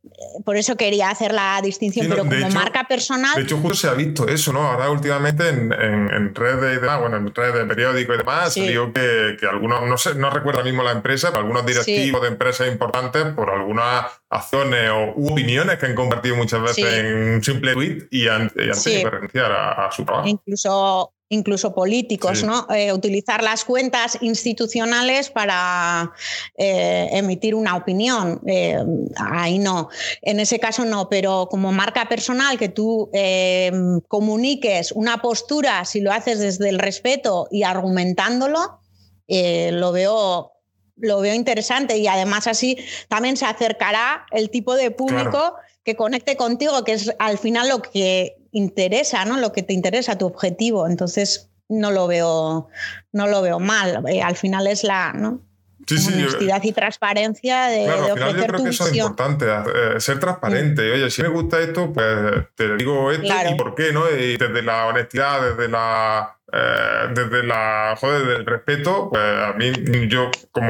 por eso quería hacer la distinción, pero como marca personal. De hecho, justo se ha visto eso, ¿no? Ahora, últimamente, en, en, redes y demás, bueno, en redes de periódico y demás, sí. salió que, que, algunos, no sé, no recuerdo mismo la empresa, pero algunos directivos de empresas importantes, por algunas acciones o opiniones que han compartido muchas veces en un simple tweet y han, y referenciar a, a, su trabajo. Incluso incluso políticos, ¿no? Eh, utilizar las cuentas institucionales para eh, emitir una opinión. Eh, ahí no. En ese caso no, pero como marca personal que tú comuniques una postura, si lo haces desde el respeto y argumentándolo, lo veo lo veo interesante y además así también se acercará el tipo de público que conecte contigo, que es al final lo que interesa, ¿no? Lo que te interesa, tu objetivo. Entonces, no lo veo, no lo veo mal. Eh, al final es la, ¿no? honestidad y transparencia de, claro, al final yo creo que eso es importante, eh, ser transparente. Oye, si me gusta esto, pues te digo esto y por qué, ¿no? Y desde la honestidad, desde la eh, desde la joder, del respeto, pues a mí yo, como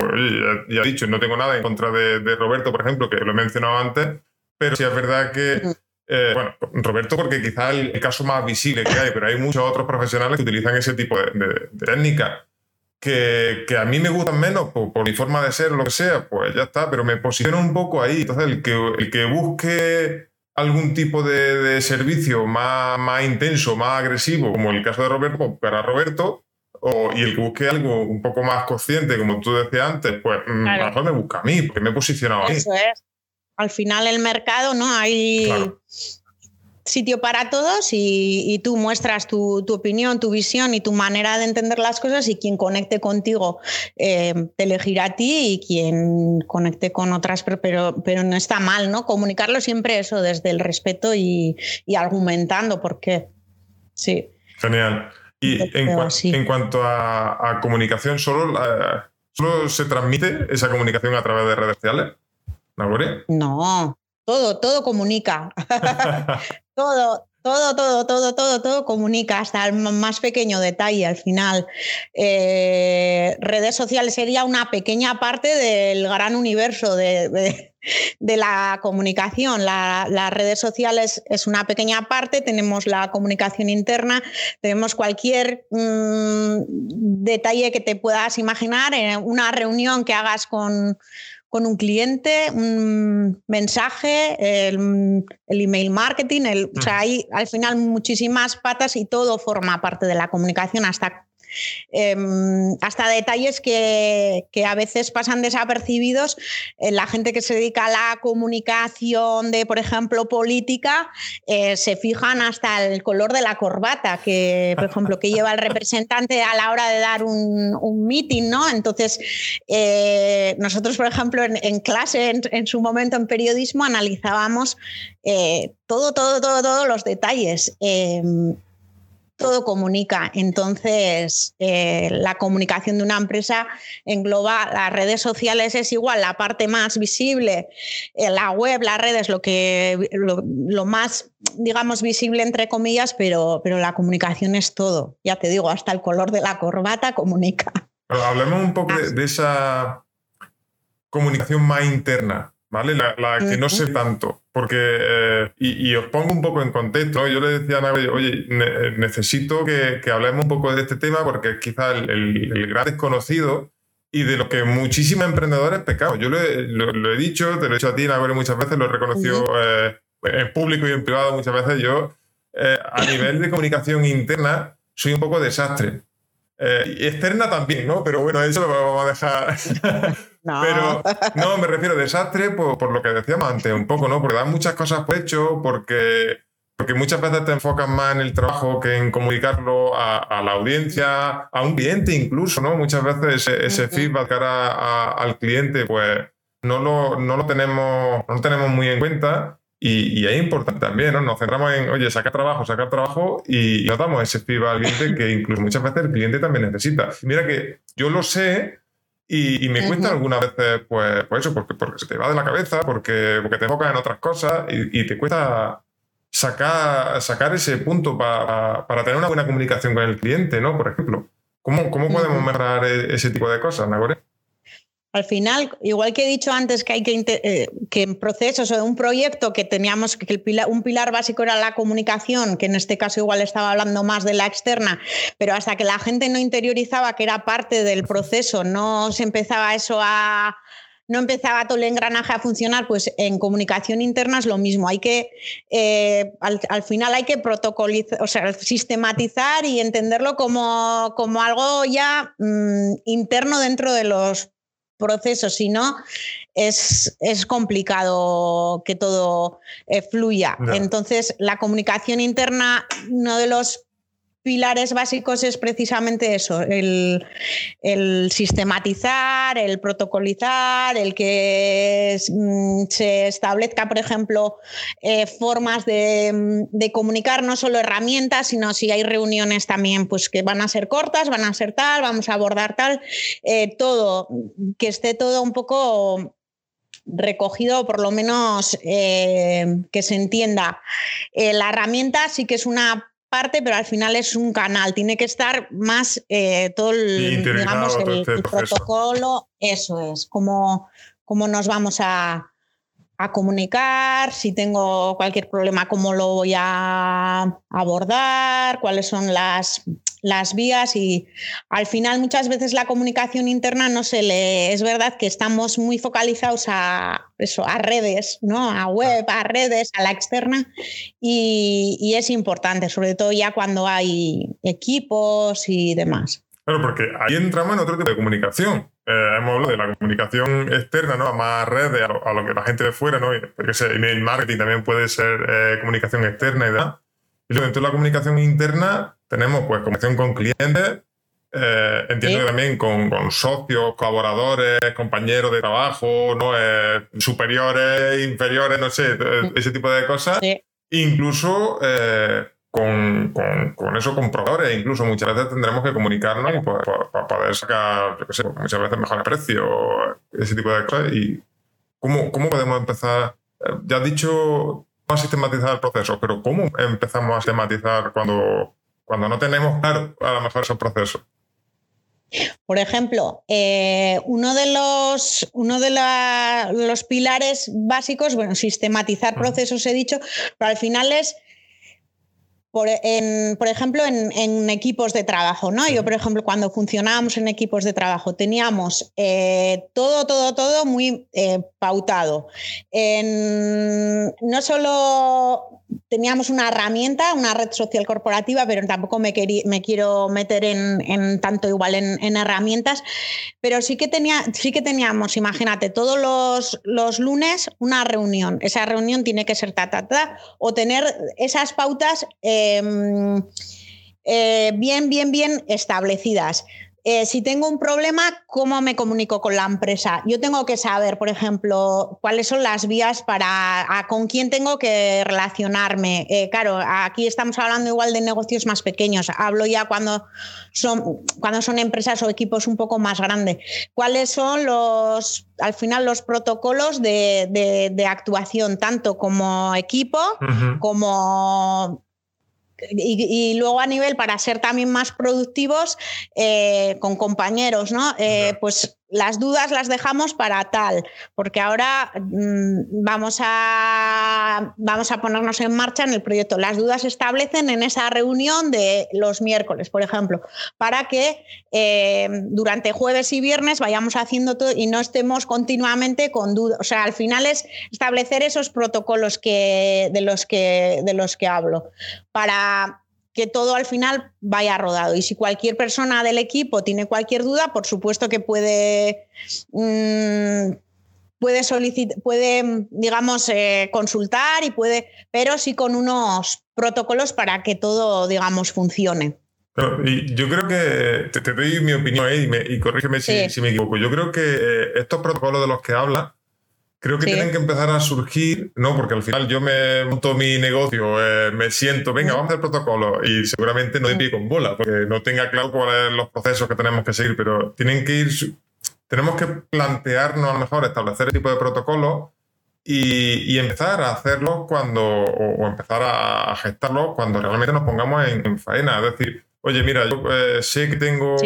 ya, he dicho, no tengo nada en contra de, de, Roberto, por ejemplo, que lo he mencionado antes, pero sí es verdad que eh, bueno, Roberto, porque quizá el, el, caso más visible que hay, pero hay muchos otros profesionales que utilizan ese tipo de, de, técnicas que, que, a mí me gustan menos por, por, mi forma de ser o lo que sea, pues ya está, pero me posiciono un poco ahí. Entonces, el que, el que busque algún tipo de, de servicio más, más intenso, más agresivo, como el caso de Roberto, pues, para Roberto, o, y el que busque algo un poco más consciente, como tú decías antes, pues mm, mejor me busca a mí, porque me he posicionado ahí. Eso es. Al final el mercado, ¿no? Hay sitio para todos y, tú muestras tu, opinión, tu visión y tu manera de entender las cosas y quien conecte contigo eh, te elegirá a ti y quien conecte con otras, pero, pero, no está mal, ¿no? Comunicarlo siempre eso desde el respeto y, argumentando por qué. Sí. Genial. Y en, cuanto a, comunicación, ¿solo, ¿solo se transmite esa comunicación a través de redes sociales? No, todo, todo comunica. todo, todo, todo, todo, todo, todo comunica hasta el más pequeño detalle al final. Eh, redes sociales sería una pequeña parte del gran universo de, la comunicación. las redes sociales es una pequeña parte, tenemos la comunicación interna, tenemos cualquier mm, detalle que te puedas imaginar, en una reunión que hagas con con un cliente, un mensaje, el, email marketing, el, o sea, hay al final muchísimas patas y todo forma parte de la comunicación hasta Em, hasta detalles que, a veces pasan desapercibidos. Eh, la gente que se dedica a la comunicación de, por ejemplo, política, eh, se fijan hasta el color de la corbata, que, por ejemplo, que lleva el representante a la hora de dar un, un meeting, ¿no? Entonces, eh, nosotros, por ejemplo, en, clase, en, en, su momento en periodismo, analizábamos todo, todo, todo, todos los detalles em, todo comunica. Entonces, eh, la comunicación de una empresa engloba las redes sociales, es igual, la parte más visible, eh, la web, las redes, lo, que, lo, más, digamos, visible entre comillas, pero, pero la comunicación es todo. Ya te digo, hasta el color de la corbata comunica. hablemos un poco de esa comunicación más interna. ¿Vale? La, que no sé tanto, porque, eh, y, os pongo un poco en contexto, yo le decía a Nago, oye, necesito que, hablemos un poco de este tema porque es quizá el, gran desconocido y de lo que muchísimos emprendedores pecamos. Yo lo, he dicho, te lo he dicho a ti, Nago, muchas veces, lo he reconocido eh, en público y en privado muchas veces, yo eh, a nivel de comunicación interna soy un poco desastre. y externa también, ¿no? Pero bueno, eso lo vamos a dejar no. Pero no, me refiero a desastre por, lo que decíamos antes, un poco, ¿no? Porque dan muchas cosas por hecho, porque, porque muchas veces te enfocas más en el trabajo que en comunicarlo a, la audiencia, a un cliente incluso, ¿no? Muchas veces ese, feedback cara al cliente, pues no lo, no lo tenemos, no tenemos muy en cuenta. Y, y, es importante también, ¿no? Nos centramos en, oye, sacar trabajo, sacar trabajo y, y damos ese feedback al cliente que incluso muchas veces el cliente también necesita. Mira que yo lo sé y, me cuesta algunas veces, pues, pues, eso, porque, porque se te va de la cabeza, porque, porque te enfocas en otras cosas y, te cuesta sacar, sacar ese punto para, para, tener una buena comunicación con el cliente, ¿no? Por ejemplo. ¿Cómo, cómo podemos mejorar e, ese tipo de cosas, Nagore? Al final, igual que he dicho antes que hay que, eh, que en procesos o de un proyecto que teníamos que un pilar básico era la comunicación, que en este caso igual estaba hablando más de la externa, pero hasta que la gente no interiorizaba que era parte del proceso, no se empezaba eso a, no empezaba todo el engranaje a funcionar, pues en comunicación interna es lo mismo. Hay que, eh, al, final hay que protocolizar, o sea, sistematizar y entenderlo como, como algo ya mm, interno dentro de los proceso, si no, es, es, complicado que todo eh, fluya. Entonces, la comunicación interna, uno de los pilares básicos es precisamente eso, el, sistematizar, el protocolizar, el que mm, se establezca, por ejemplo, eh, formas de, comunicar, no solo herramientas, sino si hay reuniones también, pues que van a ser cortas, van a ser tal, vamos a abordar tal, eh, todo, que esté todo un poco recogido, por lo menos eh, que se entienda. la herramienta sí que es una parte, pero al final es un canal. Tiene que estar más eh, todo el, digamos, el, protocolo. Eso es, cómo, cómo nos vamos a, a comunicar, si tengo cualquier problema, cómo lo voy a abordar, cuáles son las, las vías y al final muchas veces la comunicación interna no se le es verdad que estamos muy focalizados a eso, a redes, ¿no? A web, a redes, a la externa y, y es importante, sobre todo ya cuando hay equipos y demás. Claro, porque ahí entramos en otro tipo de comunicación. Eh, hemos hablado de la comunicación externa, ¿no? A más redes, a lo, que la gente de fuera, ¿no? Porque email marketing también puede ser eh, comunicación externa y demás. Y luego dentro de la comunicación interna tenemos pues comunicación con clientes, eh, entiendo que también con, socios, colaboradores, compañeros de trabajo, ¿no? superiores, inferiores, no sé, ese tipo de cosas. Incluso con, con, eso, con proveedores. Incluso muchas veces tendremos que comunicarnos para, poder sacar, yo sé, muchas veces mejores precios, ese tipo de cosas. ¿Y cómo, cómo podemos empezar? Eh, ya has dicho cómo sistematizar el proceso, pero ¿cómo empezamos a sistematizar cuando, cuando no tenemos claro a lo mejor esos procesos? Por ejemplo, eh, uno de los, uno de los pilares básicos, bueno, sistematizar procesos he dicho, pero al final es por, por ejemplo, en, equipos de trabajo, ¿no? Yo, por ejemplo, cuando funcionábamos en equipos de trabajo, teníamos eh, todo, todo, todo muy eh, pautado. no solo teníamos una herramienta, una red social corporativa, pero tampoco me, me quiero meter en, tanto igual en, herramientas, pero sí que, tenía, sí que teníamos, imagínate, todos los, los, lunes una reunión. Esa reunión tiene que ser ta, ta, ta, o tener esas pautas em, eh, bien, bien, bien establecidas. Eh, si tengo un problema, ¿cómo me comunico con la empresa? Yo tengo que saber, por ejemplo, cuáles son las vías para con quién tengo que relacionarme. Eh, claro, aquí estamos hablando igual de negocios más pequeños. Hablo ya cuando son, cuando son empresas o equipos un poco más grandes. ¿Cuáles son los, al final, los protocolos de, actuación, tanto como equipo como y, luego a nivel para ser también más productivos eh, con compañeros, ¿no? Eh, pues las dudas las dejamos para tal, porque ahora mm, vamos, a, vamos a ponernos en marcha en el proyecto. Las dudas se establecen en esa reunión de los miércoles, por ejemplo, para que eh, durante jueves y viernes vayamos haciendo todo y no estemos continuamente con dudas. O sea, al final es establecer esos protocolos que, de, los que, de los que hablo para que todo al final vaya rodado. Y si cualquier persona del equipo tiene cualquier duda, por supuesto que puede, mm, puede solicitar, puede, digamos, eh, consultar y puede, pero sí con unos protocolos para que todo, digamos, funcione. y yo creo que te, doy mi opinión y, corrígeme si, si, me equivoco. Yo creo que eh, estos protocolos de los que habla Creo que tienen que empezar a surgir, ¿no? Porque al final yo me monto mi negocio, eh, me siento, venga, vamos a hacer protocolo y seguramente no de pie con bola, porque no tenga claro cuáles son los procesos que tenemos que seguir, pero tienen que ir, tenemos que plantearnos a lo mejor establecer el tipo de protocolo y, empezar a hacerlos cuando, o, empezar a, gestarlos cuando realmente nos pongamos en, faena. Es decir, oye, mira, yo eh, sé que tengo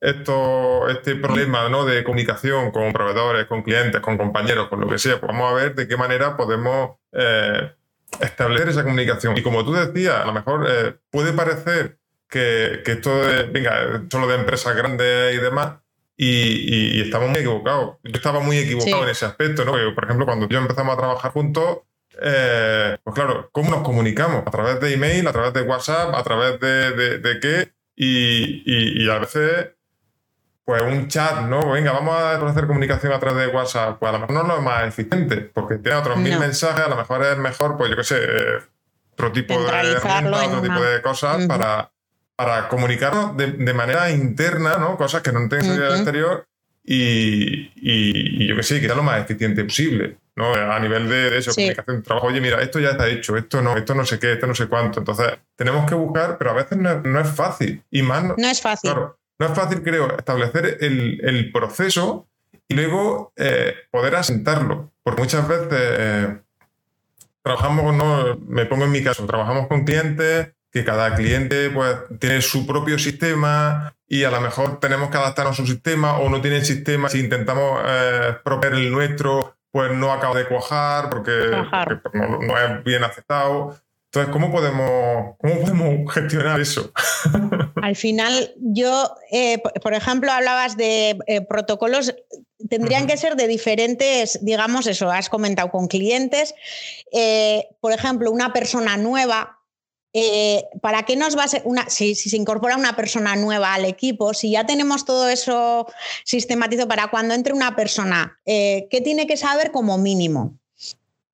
esto, este problema ¿no? de comunicación con proveedores, con clientes, con compañeros, con lo que sea, pues vamos a ver de qué manera podemos eh, establecer esa comunicación. Y como tú decías, a lo mejor eh, puede parecer que, esto es, venga, solo de empresas grandes y demás, y, estamos muy equivocados. Yo estaba muy equivocado en ese aspecto, ¿no? por ejemplo, cuando yo empezamos a trabajar juntos, eh, pues claro, ¿cómo nos comunicamos? A través de email, a través de WhatsApp, a través de, de, qué, y, y, a veces pues un chat, ¿no? Venga, vamos a hacer comunicación a través de WhatsApp. Pues a lo mejor no es lo más eficiente, porque tiene otros mil mensajes, a lo mejor es mejor, pues yo qué sé, otro tipo de otro tipo de cosas para, para comunicarnos de, manera interna, ¿no? Cosas que no tengan salida al exterior y, y, yo qué sé, sea lo más eficiente posible, ¿no? A nivel de, eso, comunicación, trabajo. Oye, mira, esto ya está hecho, esto no, esto no sé qué, esto no sé cuánto. Entonces, tenemos que buscar, pero a veces no, es fácil. Y más. No, es fácil. No es fácil, creo, establecer el, proceso y luego eh, poder asentarlo. Porque muchas veces eh, trabajamos, no, me pongo en mi caso, trabajamos con clientes que cada cliente pues, tiene su propio sistema y a lo mejor tenemos que adaptarnos a su sistema o no tienen sistema. Si intentamos eh, proponer el nuestro, pues no acaba de cuajar porque, no, es bien aceptado. Entonces, ¿cómo podemos, cómo podemos gestionar eso? Al final, yo, eh, por ejemplo, hablabas de eh, protocolos, tendrían que ser de diferentes, digamos, eso, has comentado con clientes. Eh, por ejemplo, una persona nueva eh, ¿para qué nos va a ser una, si, se incorpora una persona nueva al equipo, si ya tenemos todo eso sistematizado para cuando entre una persona, eh, ¿qué tiene que saber como mínimo?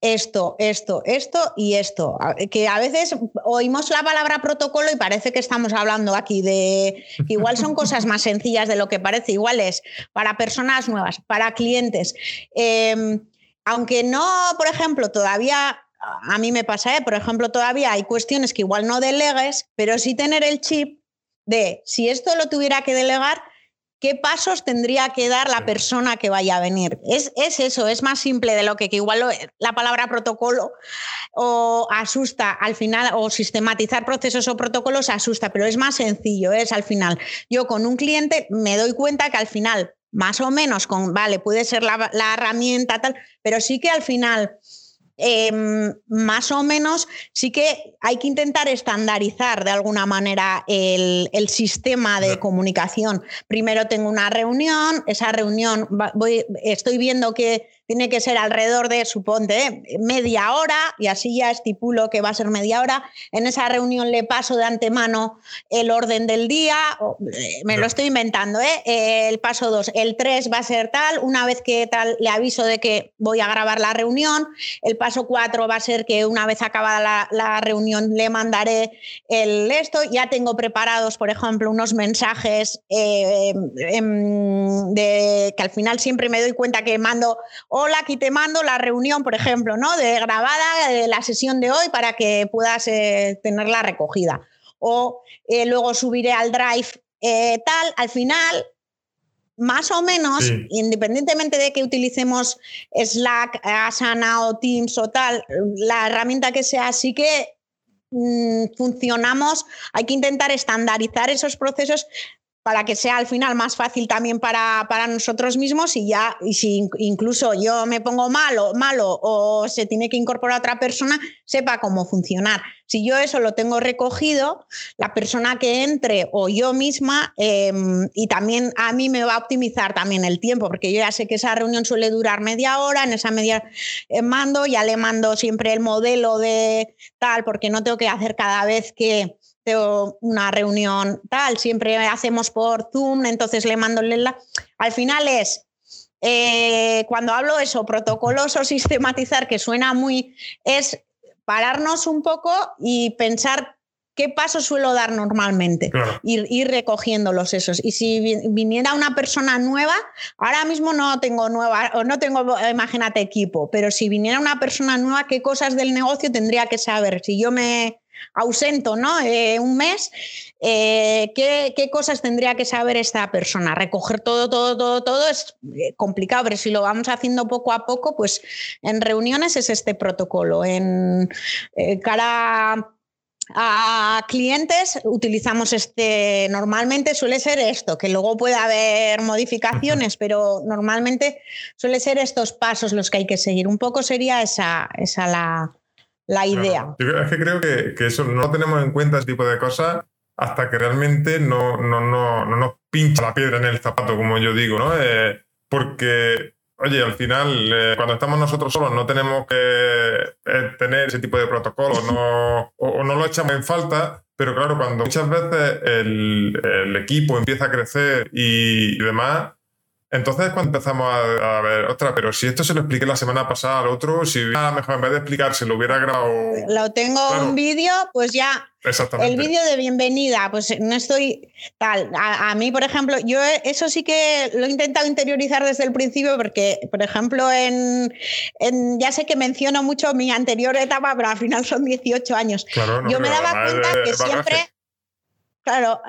Esto, esto, esto y esto. Que a veces oímos la palabra protocolo y parece que estamos hablando aquí de igual son cosas más sencillas de lo que parece. Igual es para personas nuevas, para clientes. Em, aunque no, por ejemplo, todavía a mí me pasa, ¿eh? por ejemplo, todavía hay cuestiones que igual no delegues, pero sí tener el chip de si esto lo tuviera que delegar, ¿qué pasos tendría que dar la persona que vaya a venir? Es, eso, es más simple de lo que, igual la palabra protocolo o asusta al final, o sistematizar procesos o protocolos asusta, pero es más sencillo, es al final. Yo con un cliente me doy cuenta que al final, más o menos, con, vale, puede ser la, la herramienta tal, pero sí que al final Em, más o menos sí que hay que intentar estandarizar de alguna manera el, sistema de comunicación. Primero tengo una reunión, esa reunión voy, estoy viendo que tiene que ser alrededor de, suponte, media hora, y así ya estipulo que va a ser media hora. En esa reunión le paso de antemano el orden del día, eh, me lo estoy inventando, ¿eh? el paso 2, el 3 va a ser tal, una vez que tal le aviso de que voy a grabar la reunión, el paso 4 va a ser que una vez acabada la, reunión le mandaré el esto, ya tengo preparados, por ejemplo, unos mensajes eh, em, de, que al final siempre me doy cuenta que mando hola, aquí te mando la reunión, por ejemplo, ¿no? De grabada de la sesión de hoy para que puedas eh, tenerla recogida. O eh, luego subiré al drive eh, tal, al final, más o menos, independientemente de que utilicemos Slack, Asana o Teams o tal, la herramienta que sea, sí que mm, funcionamos, hay que intentar estandarizar esos procesos para que sea al final más fácil también para, nosotros mismos y ya, y si incluso yo me pongo malo, malo o se tiene que incorporar otra persona, sepa cómo funcionar. Si yo eso lo tengo recogido, la persona que entre o yo misma, em, y también a mí me va a optimizar también el tiempo, porque yo ya sé que esa reunión suele durar media hora, en esa media eh, mando, ya le mando siempre el modelo de tal, porque no tengo que hacer cada vez que una reunión tal, siempre hacemos por Zoom, entonces le mando el enlace. Al final es, eh, cuando hablo eso, protocolos o sistematizar, que suena muy, es pararnos un poco y pensar qué pasos suelo dar normalmente, ir, ir, recogiéndolos esos. Y si viniera una persona nueva, ahora mismo no tengo nueva, o no tengo, imagínate, equipo, pero si viniera una persona nueva, ¿qué cosas del negocio tendría que saber? Si yo me ausento, ¿no? Eh, un mes, eh, ¿qué, cosas tendría que saber esta persona? Recoger todo, todo, todo, todo es eh, complicado, pero si lo vamos haciendo poco a poco, pues en reuniones es este protocolo. En cara a clientes utilizamos este, normalmente suele ser esto, que luego puede haber modificaciones, pero normalmente suele ser estos pasos los que hay que seguir. Un poco sería esa, esa la, la idea. es que creo que, eso no tenemos en cuenta ese tipo de cosas hasta que realmente no, no, no, no nos pincha la piedra en el zapato, como yo digo, ¿no? Eh, porque, oye, al final, eh, cuando estamos nosotros solos no tenemos que eh, tener ese tipo de protocolos no, o, no lo echamos en falta, pero claro, cuando muchas veces el, el equipo empieza a crecer y demás, entonces, cuando empezamos a, ver, otra, pero si esto se lo expliqué la semana pasada al otro, si hubiera mejor en vez de explicarse, lo hubiera grabado. Lo tengo en un vídeo, pues ya. Exactamente. El vídeo de bienvenida, pues no estoy tal. A, mí, por ejemplo, yo eso sí que lo he intentado interiorizar desde el principio, porque, por ejemplo, en, ya sé que menciono mucho mi anterior etapa, pero al final son 18 años. yo me daba cuenta que siempre Claro,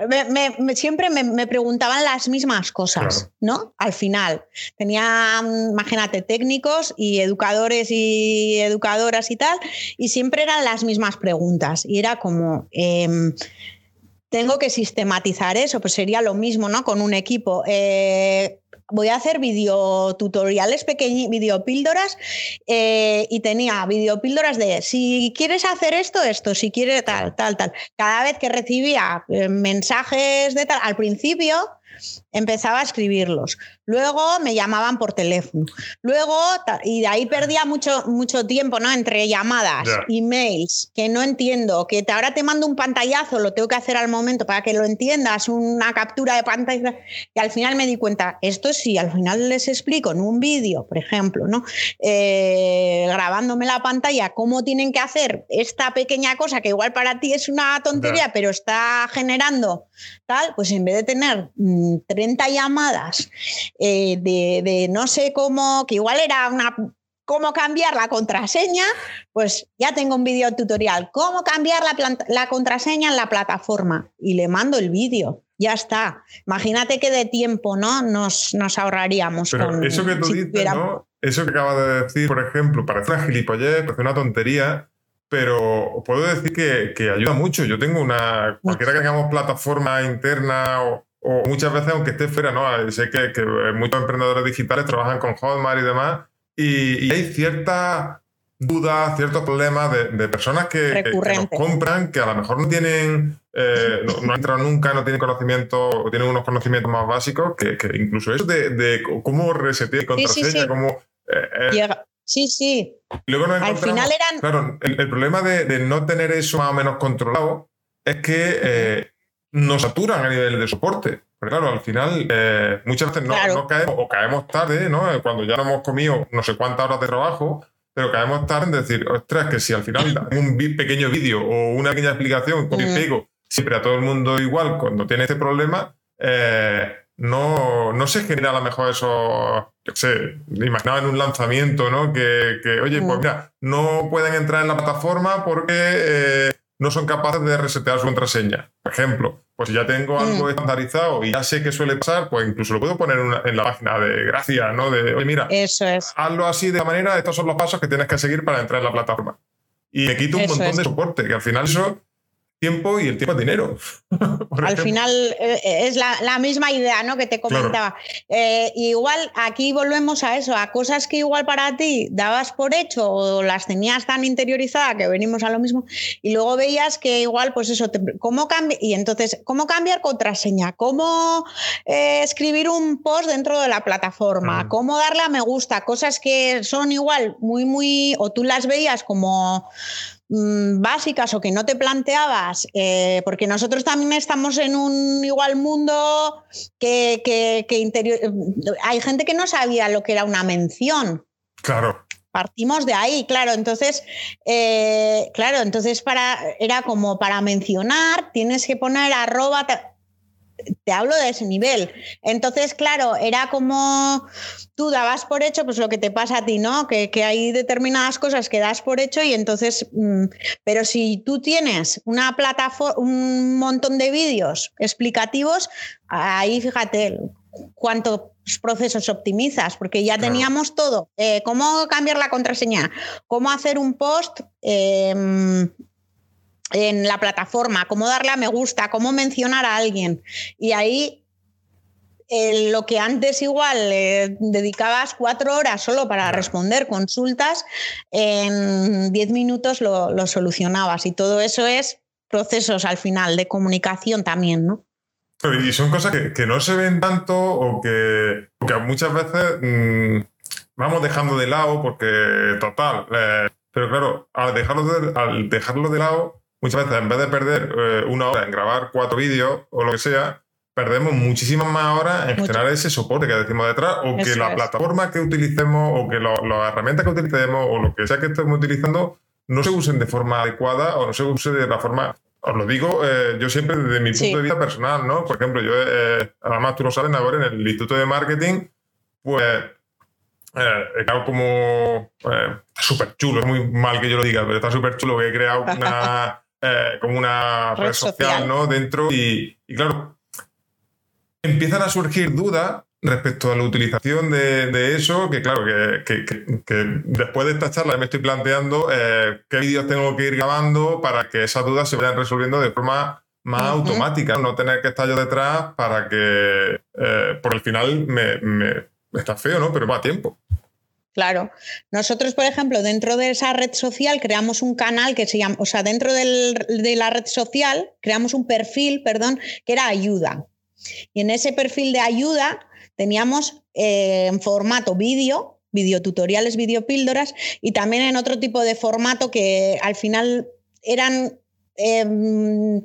siempre me, preguntaban las mismas cosas, ¿no? Al final. Tenía, mm, imagínate, técnicos y educadores y educadoras y tal, y siempre eran las mismas preguntas. Y era como, em, tengo que sistematizar eso, pues sería lo mismo, ¿no? Con un equipo. Eh, voy a hacer videotutoriales pequeños, videopíldoras eh, y tenía videopíldoras de si quieres hacer esto, esto, si quieres tal, tal, tal. Cada vez que recibía eh, mensajes de tal, al principio empezaba a escribirlos. Luego me llamaban por teléfono. Luego, y de ahí perdía mucho, mucho tiempo, ¿no? Entre llamadas, emails, que no entiendo, que ahora te mando un pantallazo, lo tengo que hacer al momento para que lo entiendas, una captura de pantalla. Y al final me di cuenta, esto sí, al final les explico en un vídeo, por ejemplo, ¿no? Eh, grabándome la pantalla, cómo tienen que hacer esta pequeña cosa que igual para ti es una tontería, pero está generando tal, pues en vez de tener 30 mm, llamadas eh, de, no sé cómo, que igual era una cómo cambiar la contraseña, pues ya tengo un vídeo tutorial, cómo cambiar la, contraseña en la plataforma y le mando el vídeo. Ya está. Imagínate que de tiempo ¿no? nos, nos ahorraríamos. Pero eso que tú dices, ¿no? Eso que acabas de decir, por ejemplo, parece una gilipollez, parece una tontería, pero puedo decir que, que, ayuda mucho. Yo tengo una, cualquiera que tengamos plataforma interna o, o, muchas veces, aunque esté fuera, ¿no? Sé que, que, muchos emprendedores digitales trabajan con Hotmart y demás, y, hay ciertas dudas, ciertos problemas de, de personas que, nos compran, que a lo mejor no tienen, eh, no, no, han entrado nunca, no tienen conocimiento, o tienen unos conocimientos más básicos, que, incluso eso de, de cómo resetear contraseña, cómo... Eh, eh Sí, sí. Luego Al final eran. Claro, el, problema de, no tener eso más o menos controlado es que eh, nos saturan a nivel de soporte. Pero claro, al final eh, muchas veces no, caemos o caemos tarde, ¿no? Cuando ya no hemos comido no sé cuántas horas de trabajo, pero caemos tarde en decir, ostras, que si al final un pequeño vídeo o una pequeña explicación, con mm. pego, siempre a todo el mundo igual cuando tiene este problema, eh, no, no se genera a lo mejor eso, yo sé, imaginaba en un lanzamiento, ¿no? Que, oye, pues mm. mira, no pueden entrar en la plataforma porque eh, no son capaces de resetear su contraseña. Por ejemplo, pues si ya tengo algo mm. estandarizado y ya sé que suele pasar, pues incluso lo puedo poner en la página de gracia, ¿no? De, oye, mira, eso es. hazlo así de la manera, estos son los pasos que tienes que seguir para entrar en la plataforma. Y me quito un montón de soporte, que al final eso tiempo y el tiempo es dinero. Al final eh, es la, misma idea ¿no? que te comentaba. Eh, igual aquí volvemos a eso, a cosas que igual para ti dabas por hecho o las tenías tan interiorizadas que venimos a lo mismo y luego veías que igual pues eso, ¿cómo cambiar? Y entonces, ¿cómo cambiar contraseña? ¿Cómo eh, escribir un post dentro de la plataforma? ¿Cómo darle a me gusta? Cosas que son igual muy, muy, o tú las veías como Mm, básicas o que no te planteabas, eh, porque nosotros también estamos en un igual mundo que, interior... hay gente que no sabía lo que era una mención. Claro. Partimos de ahí, claro. Entonces, eh, claro, entonces para, era como para mencionar, tienes que poner arroba te hablo de ese nivel. Entonces, claro, era como tú dabas por hecho, pues lo que te pasa a ti, ¿no? Que, hay determinadas cosas que das por hecho y entonces, mm, pero si tú tienes una plataforma, un montón de vídeos explicativos, ahí fíjate cuántos procesos optimizas, porque ya teníamos todo. Eh, cómo cambiar la contraseña, cómo hacer un post. Em, en la plataforma, cómo darle a me gusta, cómo mencionar a alguien. Y ahí eh, lo que antes igual eh, dedicabas cuatro horas solo para responder consultas, en diez minutos lo, solucionabas. Y todo eso es procesos al final de comunicación también, ¿no? Y son cosas que, no se ven tanto o que, muchas veces mm, vamos dejando de lado porque, total, eh, pero claro, al dejarlo al dejarlo de lado, muchas veces en vez de perder eh, una hora en grabar cuatro vídeos o lo que sea, perdemos muchísimas más horas en generar ese soporte que decimos detrás o que la plataforma que utilicemos o que las herramientas que utilicemos o lo que sea que estemos utilizando no se usen de forma adecuada o no se use de la forma... Os lo digo eh, yo siempre desde mi punto de vista personal, ¿no? Por ejemplo, yo, eh, además tú lo sabes ahora en el Instituto de Marketing, pues eh, he quedado como eh, súper chulo, es muy mal que yo lo diga, pero está súper chulo que he creado una, eh, como una red, social, ¿no? Dentro y, claro, empiezan a surgir dudas respecto a la utilización de, eso, que claro, que, después de esta charla me estoy planteando eh, qué vídeos tengo que ir grabando para que esas dudas se vayan resolviendo de forma más automática, no tener que estar yo detrás para que, eh, por el final me, me, está feo, ¿no? Pero va a tiempo. Claro. Nosotros, por ejemplo, dentro de esa red social creamos un canal que se llama, o sea, dentro de la red social creamos un perfil, perdón, que era ayuda. Y en ese perfil de ayuda teníamos eh, en formato vídeo, videotutoriales, videopíldoras y también en otro tipo de formato que al final eran Em,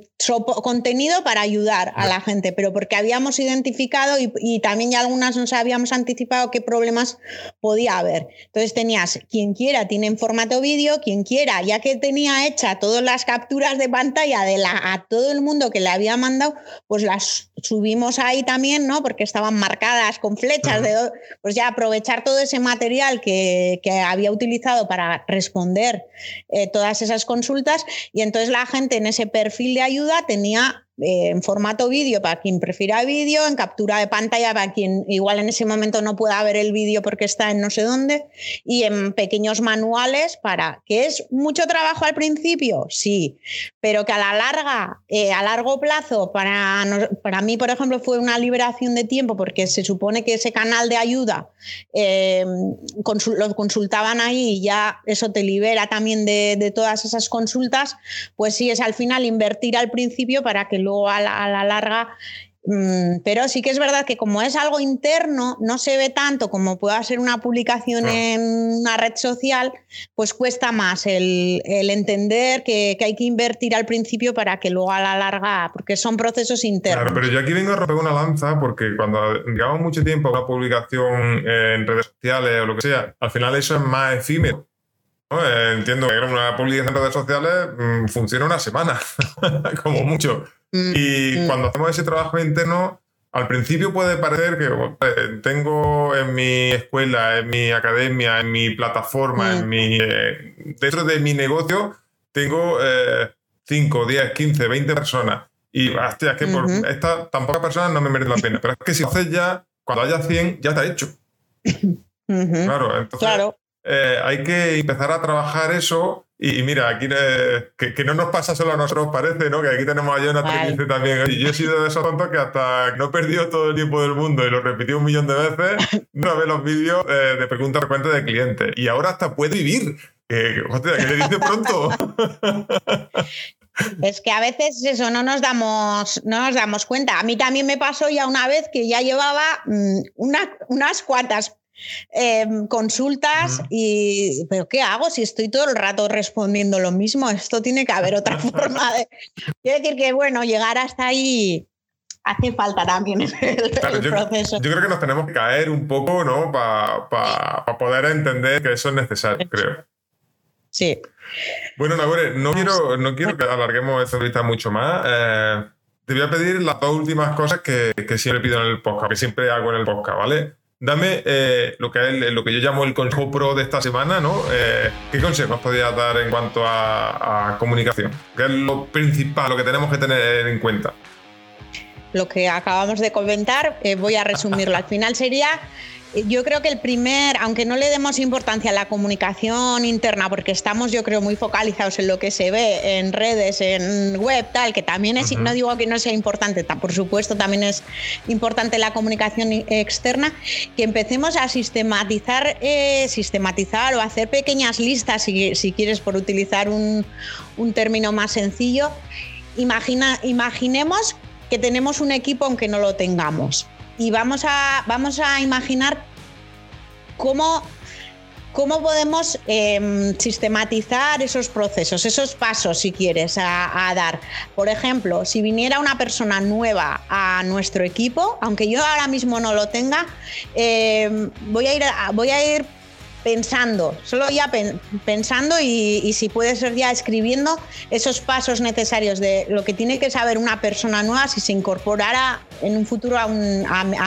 contenido para ayudar a la gente, pero porque habíamos identificado y, también ya algunas nos habíamos anticipado qué problemas podía haber. Entonces tenías quien quiera, tiene en formato vídeo, quien quiera, ya que tenía hecha todas las capturas de pantalla de la, a todo el mundo que le había mandado, pues las subimos ahí también, ¿no? Porque estaban marcadas con flechas, de, pues ya aprovechar todo ese material que, había utilizado para responder eh, todas esas consultas y entonces la gente en ese perfil de ayuda tenía eh, en formato vídeo para quien prefiera vídeo, en captura de pantalla para quien igual en ese momento no pueda ver el vídeo porque está en no sé dónde, y en pequeños manuales para que es mucho trabajo al principio, sí, pero que a la larga, eh, a largo plazo, para, para mí, por ejemplo, fue una liberación de tiempo porque se supone que ese canal de ayuda eh, lo consultaban ahí y ya eso te libera también de, de todas esas consultas, pues sí, es al final invertir al principio para que luego a la, larga mm, pero sí que es verdad que como es algo interno, no se ve tanto como pueda ser una publicación en una red social, pues cuesta más el, entender que, hay que invertir al principio para que luego a la larga, porque son procesos internos. Claro, pero yo aquí vengo a romper una lanza porque cuando llevamos mucho tiempo a una publicación en redes sociales o lo que sea, al final eso es más efímero. Eh, entiendo que una publicación en redes sociales mm, funciona una semana, como mucho. Mm, y mm. cuando hacemos ese trabajo interno, al principio puede parecer que tengo en mi escuela, en mi academia, en mi plataforma, en mi, eh, dentro de mi negocio, tengo 5, 10, 15, 20 personas. Y hostia, es que por esta tan pocas personas no me merece la pena. Pero es que si haces ya, cuando haya 100, ya está hecho. Claro, entonces claro. Eh, hay que empezar a trabajar eso. Y, mira, aquí eh, que, no nos pasa solo a nosotros, parece, ¿no? Que aquí tenemos a Jonathan que dice también. Y yo he sido de esos tontos que hasta no he perdido todo el tiempo del mundo y lo repetí un millón de veces, no ve los vídeos eh, de preguntas frecuentes de clientes. Y ahora hasta puede vivir. hostia, que le dice pronto. Es que a veces eso no nos damos, no nos damos cuenta. A mí también me pasó ya una vez que ya llevaba mm, unas cuantas Em, consultas y, pero ¿qué hago si estoy todo el rato respondiendo lo mismo? Esto tiene que haber otra forma de... Quiero decir que, bueno, llegar hasta ahí hace falta también el, proceso. Yo creo que nos tenemos que caer un poco, ¿no? Para poder entender que eso es necesario, creo. Sí. Bueno, Nagore, no quiero, no quiero que alarguemos esta entrevista mucho más. Eh, te voy a pedir las dos últimas cosas que, que siempre pido en el podcast, que siempre hago en el podcast, ¿vale? Dame eh, lo, que lo que yo llamo el consejo pro de esta semana, ¿no? Eh, ¿Qué consejos podrías dar en cuanto a, comunicación? ¿Qué es lo principal, lo que tenemos que tener en cuenta? Lo que acabamos de comentar, eh, voy a resumirlo. Al final sería yo creo que el primer, aunque no le demos importancia a la comunicación interna, porque estamos, yo creo, muy focalizados en lo que se ve en redes, en web, tal, que también es, no digo que no sea importante, por supuesto, también es importante la comunicación externa, que empecemos a sistematizar, eh, sistematizar o hacer pequeñas listas, si, si quieres, por utilizar un, un término más sencillo. Imagina, imaginemos que tenemos un equipo aunque no lo tengamos y vamos a, vamos a imaginar cómo, cómo podemos em, sistematizar esos procesos, esos pasos, si quieres, a, dar. Por ejemplo, si viniera una persona nueva a nuestro equipo, aunque yo ahora mismo no lo tenga, em, voy, a ir, voy a ir pensando, solo ya pensando y, si puede ser ya escribiendo esos pasos necesarios de lo que tiene que saber una persona nueva si se incorporara en un futuro a,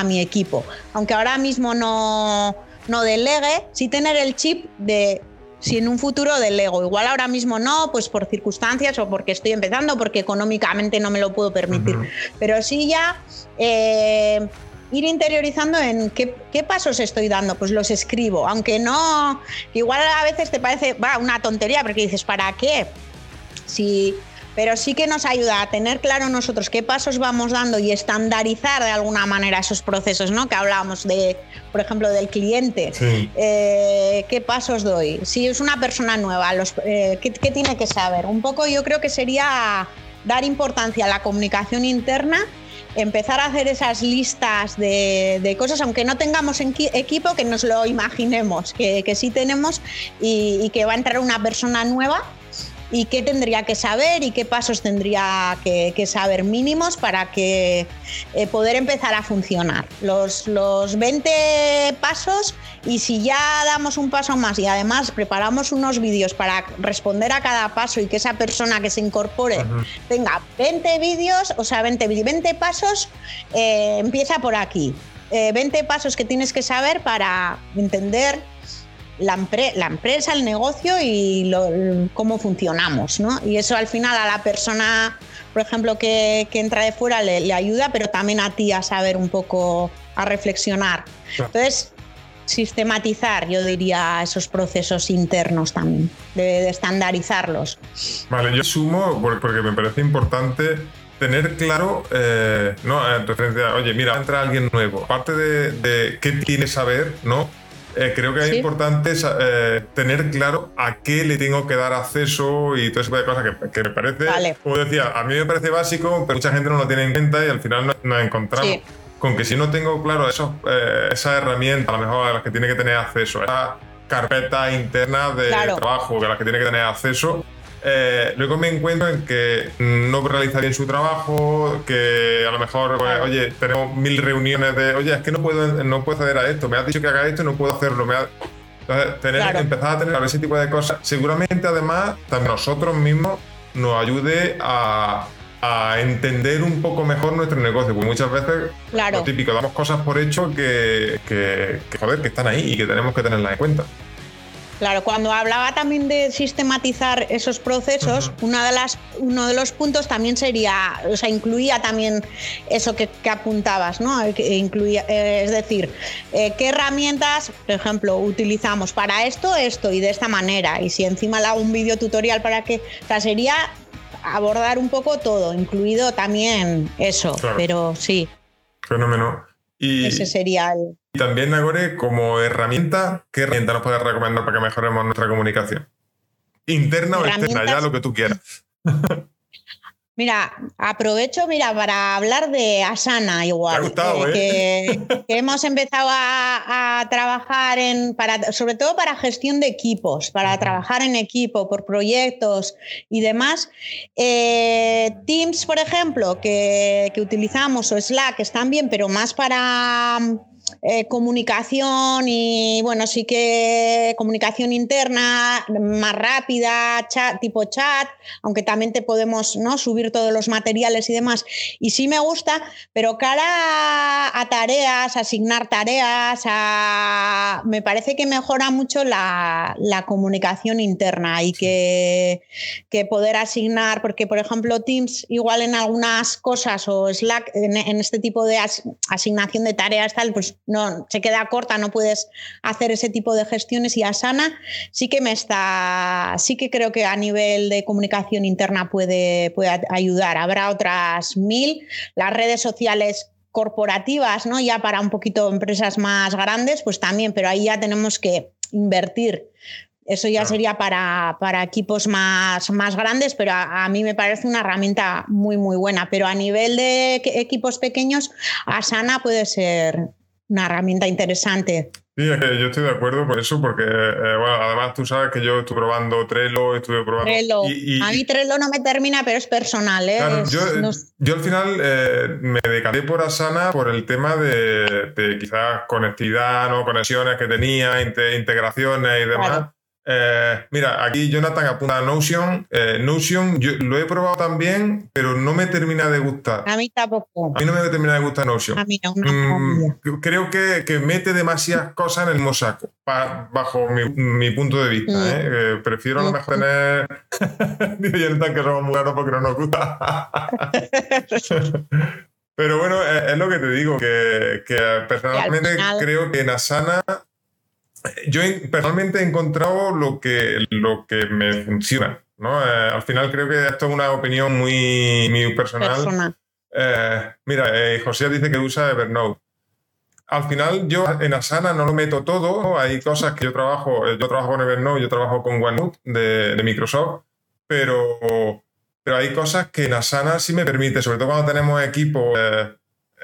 mi equipo. Aunque ahora mismo no, no delegue, sí tener el chip de si en un futuro delego. Igual ahora mismo no, pues por circunstancias o porque estoy empezando, porque económicamente no me lo puedo permitir. Pero sí ya eh, ir interiorizando en qué, pasos estoy dando, pues los escribo, aunque no, igual a veces te parece va, una tontería porque dices, ¿para qué? Si pero sí que nos ayuda a tener claro nosotros qué pasos vamos dando y estandarizar de alguna manera esos procesos, ¿no? Que hablábamos de, por ejemplo, del cliente. Eh, ¿Qué pasos doy? Si es una persona nueva, los, eh, ¿qué, ¿qué tiene que saber? Un poco yo creo que sería dar importancia a la comunicación interna empezar a hacer esas listas de, cosas, aunque no tengamos equipo, que nos lo imaginemos, que, sí tenemos y, que va a entrar una persona nueva y qué tendría que saber y qué pasos tendría que, saber mínimos para que eh, poder empezar a funcionar. Los, los 20 pasos y si ya damos un paso más y además preparamos unos vídeos para responder a cada paso y que esa persona que se incorpore tenga 20 vídeos, o sea, 20, 20 pasos, eh, empieza por aquí. 20 eh, pasos que tienes que saber para entender la, la empresa, el negocio y cómo funcionamos, ¿no? Y eso al final a la persona, por ejemplo, que, entra de fuera le, ayuda, pero también a ti a saber un poco, a reflexionar. Entonces, sistematizar, yo diría, esos procesos internos también, de, estandarizarlos. Vale, yo sumo porque me parece importante tener claro, eh, ¿no? En referencia, oye, mira, entra alguien nuevo. Aparte de, de qué tiene saber, ¿no? Eh, creo que es importante eh, tener claro a qué le tengo que dar acceso y todo ese tipo de cosas que, me parece, como decía, a mí me parece básico, pero mucha gente no lo tiene en cuenta y al final nos, encontramos con que si no tengo claro eso, eh, esa herramienta, a lo mejor a las que tiene que tener acceso, esa carpeta interna de trabajo a las que tiene que tener acceso, eh, luego me encuentro en que no realiza bien su trabajo, que a lo mejor, pues, oye, tenemos mil reuniones de, oye, es que no puedo, no puedo acceder a esto, me has dicho que haga esto y no puedo hacerlo. Me Entonces, tener, empezar a tener ese tipo de cosas, seguramente además, también nosotros mismos nos ayude a, entender un poco mejor nuestro negocio, porque muchas veces, lo típico, damos cosas por hecho que, que, joder, que están ahí y que tenemos que tenerlas en cuenta. Claro, cuando hablaba también de sistematizar esos procesos, una de las, uno de los puntos también sería, o sea, incluía también eso que, apuntabas, ¿no? incluía, eh, es decir, eh, qué herramientas, por ejemplo, utilizamos para esto, esto y de esta manera. Y si encima le hago un vídeo tutorial para que, o sea, sería abordar un poco todo, incluido también eso, pero sí. Fenómeno. Y, Ese sería el... Y también, Nagore, como herramienta, ¿qué herramienta nos puedes recomendar para que mejoremos nuestra comunicación? Interna o externa, ya lo que tú quieras. Mira, aprovecho mira, para hablar de Asana igual. ¿eh? que, hemos empezado a, trabajar en, para, sobre todo para gestión de equipos, para trabajar en equipo, por proyectos y demás. Eh, Teams, por ejemplo, que, que utilizamos, o Slack, están bien, pero más para eh, comunicación y bueno, sí que comunicación interna más rápida, chat, tipo chat, aunque también te podemos ¿no? subir todos los materiales y demás. Y sí me gusta, pero cara a tareas, asignar tareas, me parece que mejora mucho la, comunicación interna y que, que, poder asignar, porque por ejemplo Teams igual en algunas cosas o Slack en, este tipo de asignación de tareas tal, pues no se queda corta, no puedes hacer ese tipo de gestiones y Asana sí que me está, sí que creo que a nivel de comunicación interna puede, puede ayudar. Habrá otras mil, las redes sociales corporativas, ¿no? Ya para un poquito empresas más grandes, pues también, pero ahí ya tenemos que invertir. Eso ya sería para, equipos más, más grandes, pero a, a, mí me parece una herramienta muy, muy buena. Pero a nivel de equipos pequeños, Asana puede ser, una herramienta interesante. Sí, es que yo estoy de acuerdo por eso, porque eh, bueno, además tú sabes que yo estuve probando Trello, estuve probando... Trello. a mí Trello no me termina, pero es personal. ¿eh? yo, al final eh, me decanté por Asana por el tema de, quizás conectividad, ¿no? conexiones que tenía, integraciones y demás. Eh, mira, aquí Jonathan apunta a Notion. Eh, Notion yo lo he probado también, pero no me termina de gustar. A mí tampoco. A mí no me termina de gustar Notion. A mí no. Mm, creo que, que, mete demasiadas cosas en el mosaco, bajo mi, punto de vista. Mm. ¿eh? prefiero a lo mejor tener. Dice Jonathan que somos muy raros porque no nos gusta. Pero bueno, es, lo que te digo, que, que personalmente creo que en Asana yo personalmente he encontrado lo que, lo que me funciona. ¿no? Eh, al final creo que esto es una opinión muy, muy personal. Eh, mira, eh, José dice que usa Evernote. Al final yo en Asana no lo meto todo, hay cosas que yo trabajo, yo trabajo con Evernote, yo trabajo con OneNote de, de Microsoft, pero, pero hay cosas que en Asana sí me permite, sobre todo cuando tenemos equipo,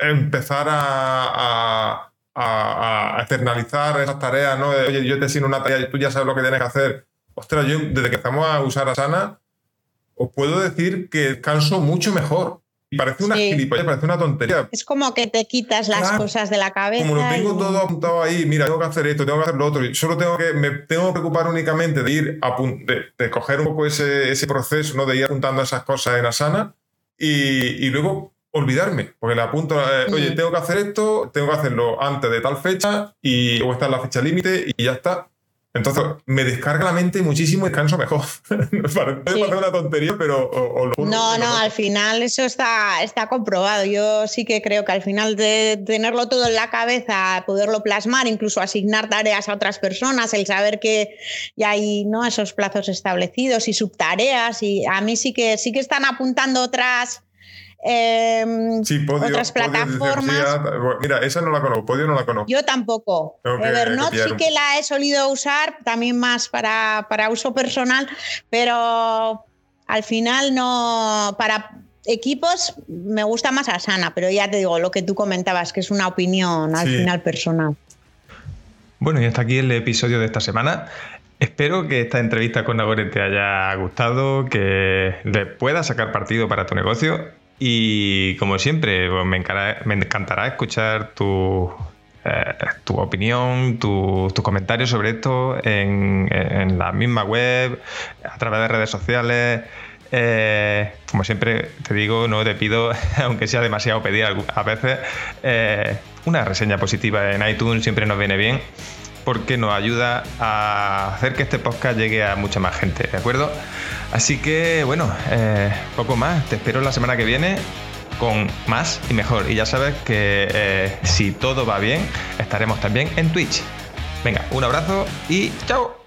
empezar a a, externalizar esas tareas, ¿no? Oye, yo te asigno una tarea y tú ya sabes lo que tienes que hacer. Ostras, yo desde que estamos a usar Asana, os puedo decir que descanso mucho mejor. Y parece una parece una tontería. Es como que te quitas las cosas de la cabeza. Como lo tengo todo apuntado ahí, mira, tengo que hacer esto, tengo que hacer lo otro, y solo tengo que, me tengo que preocupar únicamente de ir a, de, de, coger un poco ese, ese proceso, ¿no? De ir apuntando esas cosas en Asana y, y luego olvidarme, porque le apunto, eh, oye, tengo que hacer esto, tengo que hacerlo antes de tal fecha y o esta es la fecha límite y ya está. Entonces me descarga la mente muchísimo y descanso mejor. parece, una tontería, pero... no, no, al final eso está, está comprobado. Yo sí que creo que al final de tenerlo todo en la cabeza, poderlo plasmar, incluso asignar tareas a otras personas, el saber que ya hay ¿no? esos plazos establecidos y subtareas, y a mí sí que, sí que están apuntando otras Em, sí, otras plataformas. mira, esa no la conozco, Podio no la conozco. Yo tampoco. Evernote sí que la he solido usar, también más para, para uso personal, pero al final no. Para equipos me gusta más Asana, pero ya te digo lo que tú comentabas, que es una opinión al final personal. Bueno, y hasta aquí el episodio de esta semana. Espero que esta entrevista con Nagore te haya gustado, que le puedas sacar partido para tu negocio y como siempre, pues, me, encantará, escuchar tu, eh, tu opinión, tus comentarios sobre esto en, la misma web, a través de redes sociales. Eh, como siempre te digo, no te pido, aunque sea demasiado pedir a veces, eh, una reseña positiva en iTunes siempre nos viene bien porque nos ayuda a hacer que este podcast llegue a mucha más gente, ¿de acuerdo? Así que, bueno, eh, poco más. Te espero la semana que viene con más y mejor. Y ya sabes que eh, si todo va bien, estaremos también en Twitch. Venga, un abrazo y chao.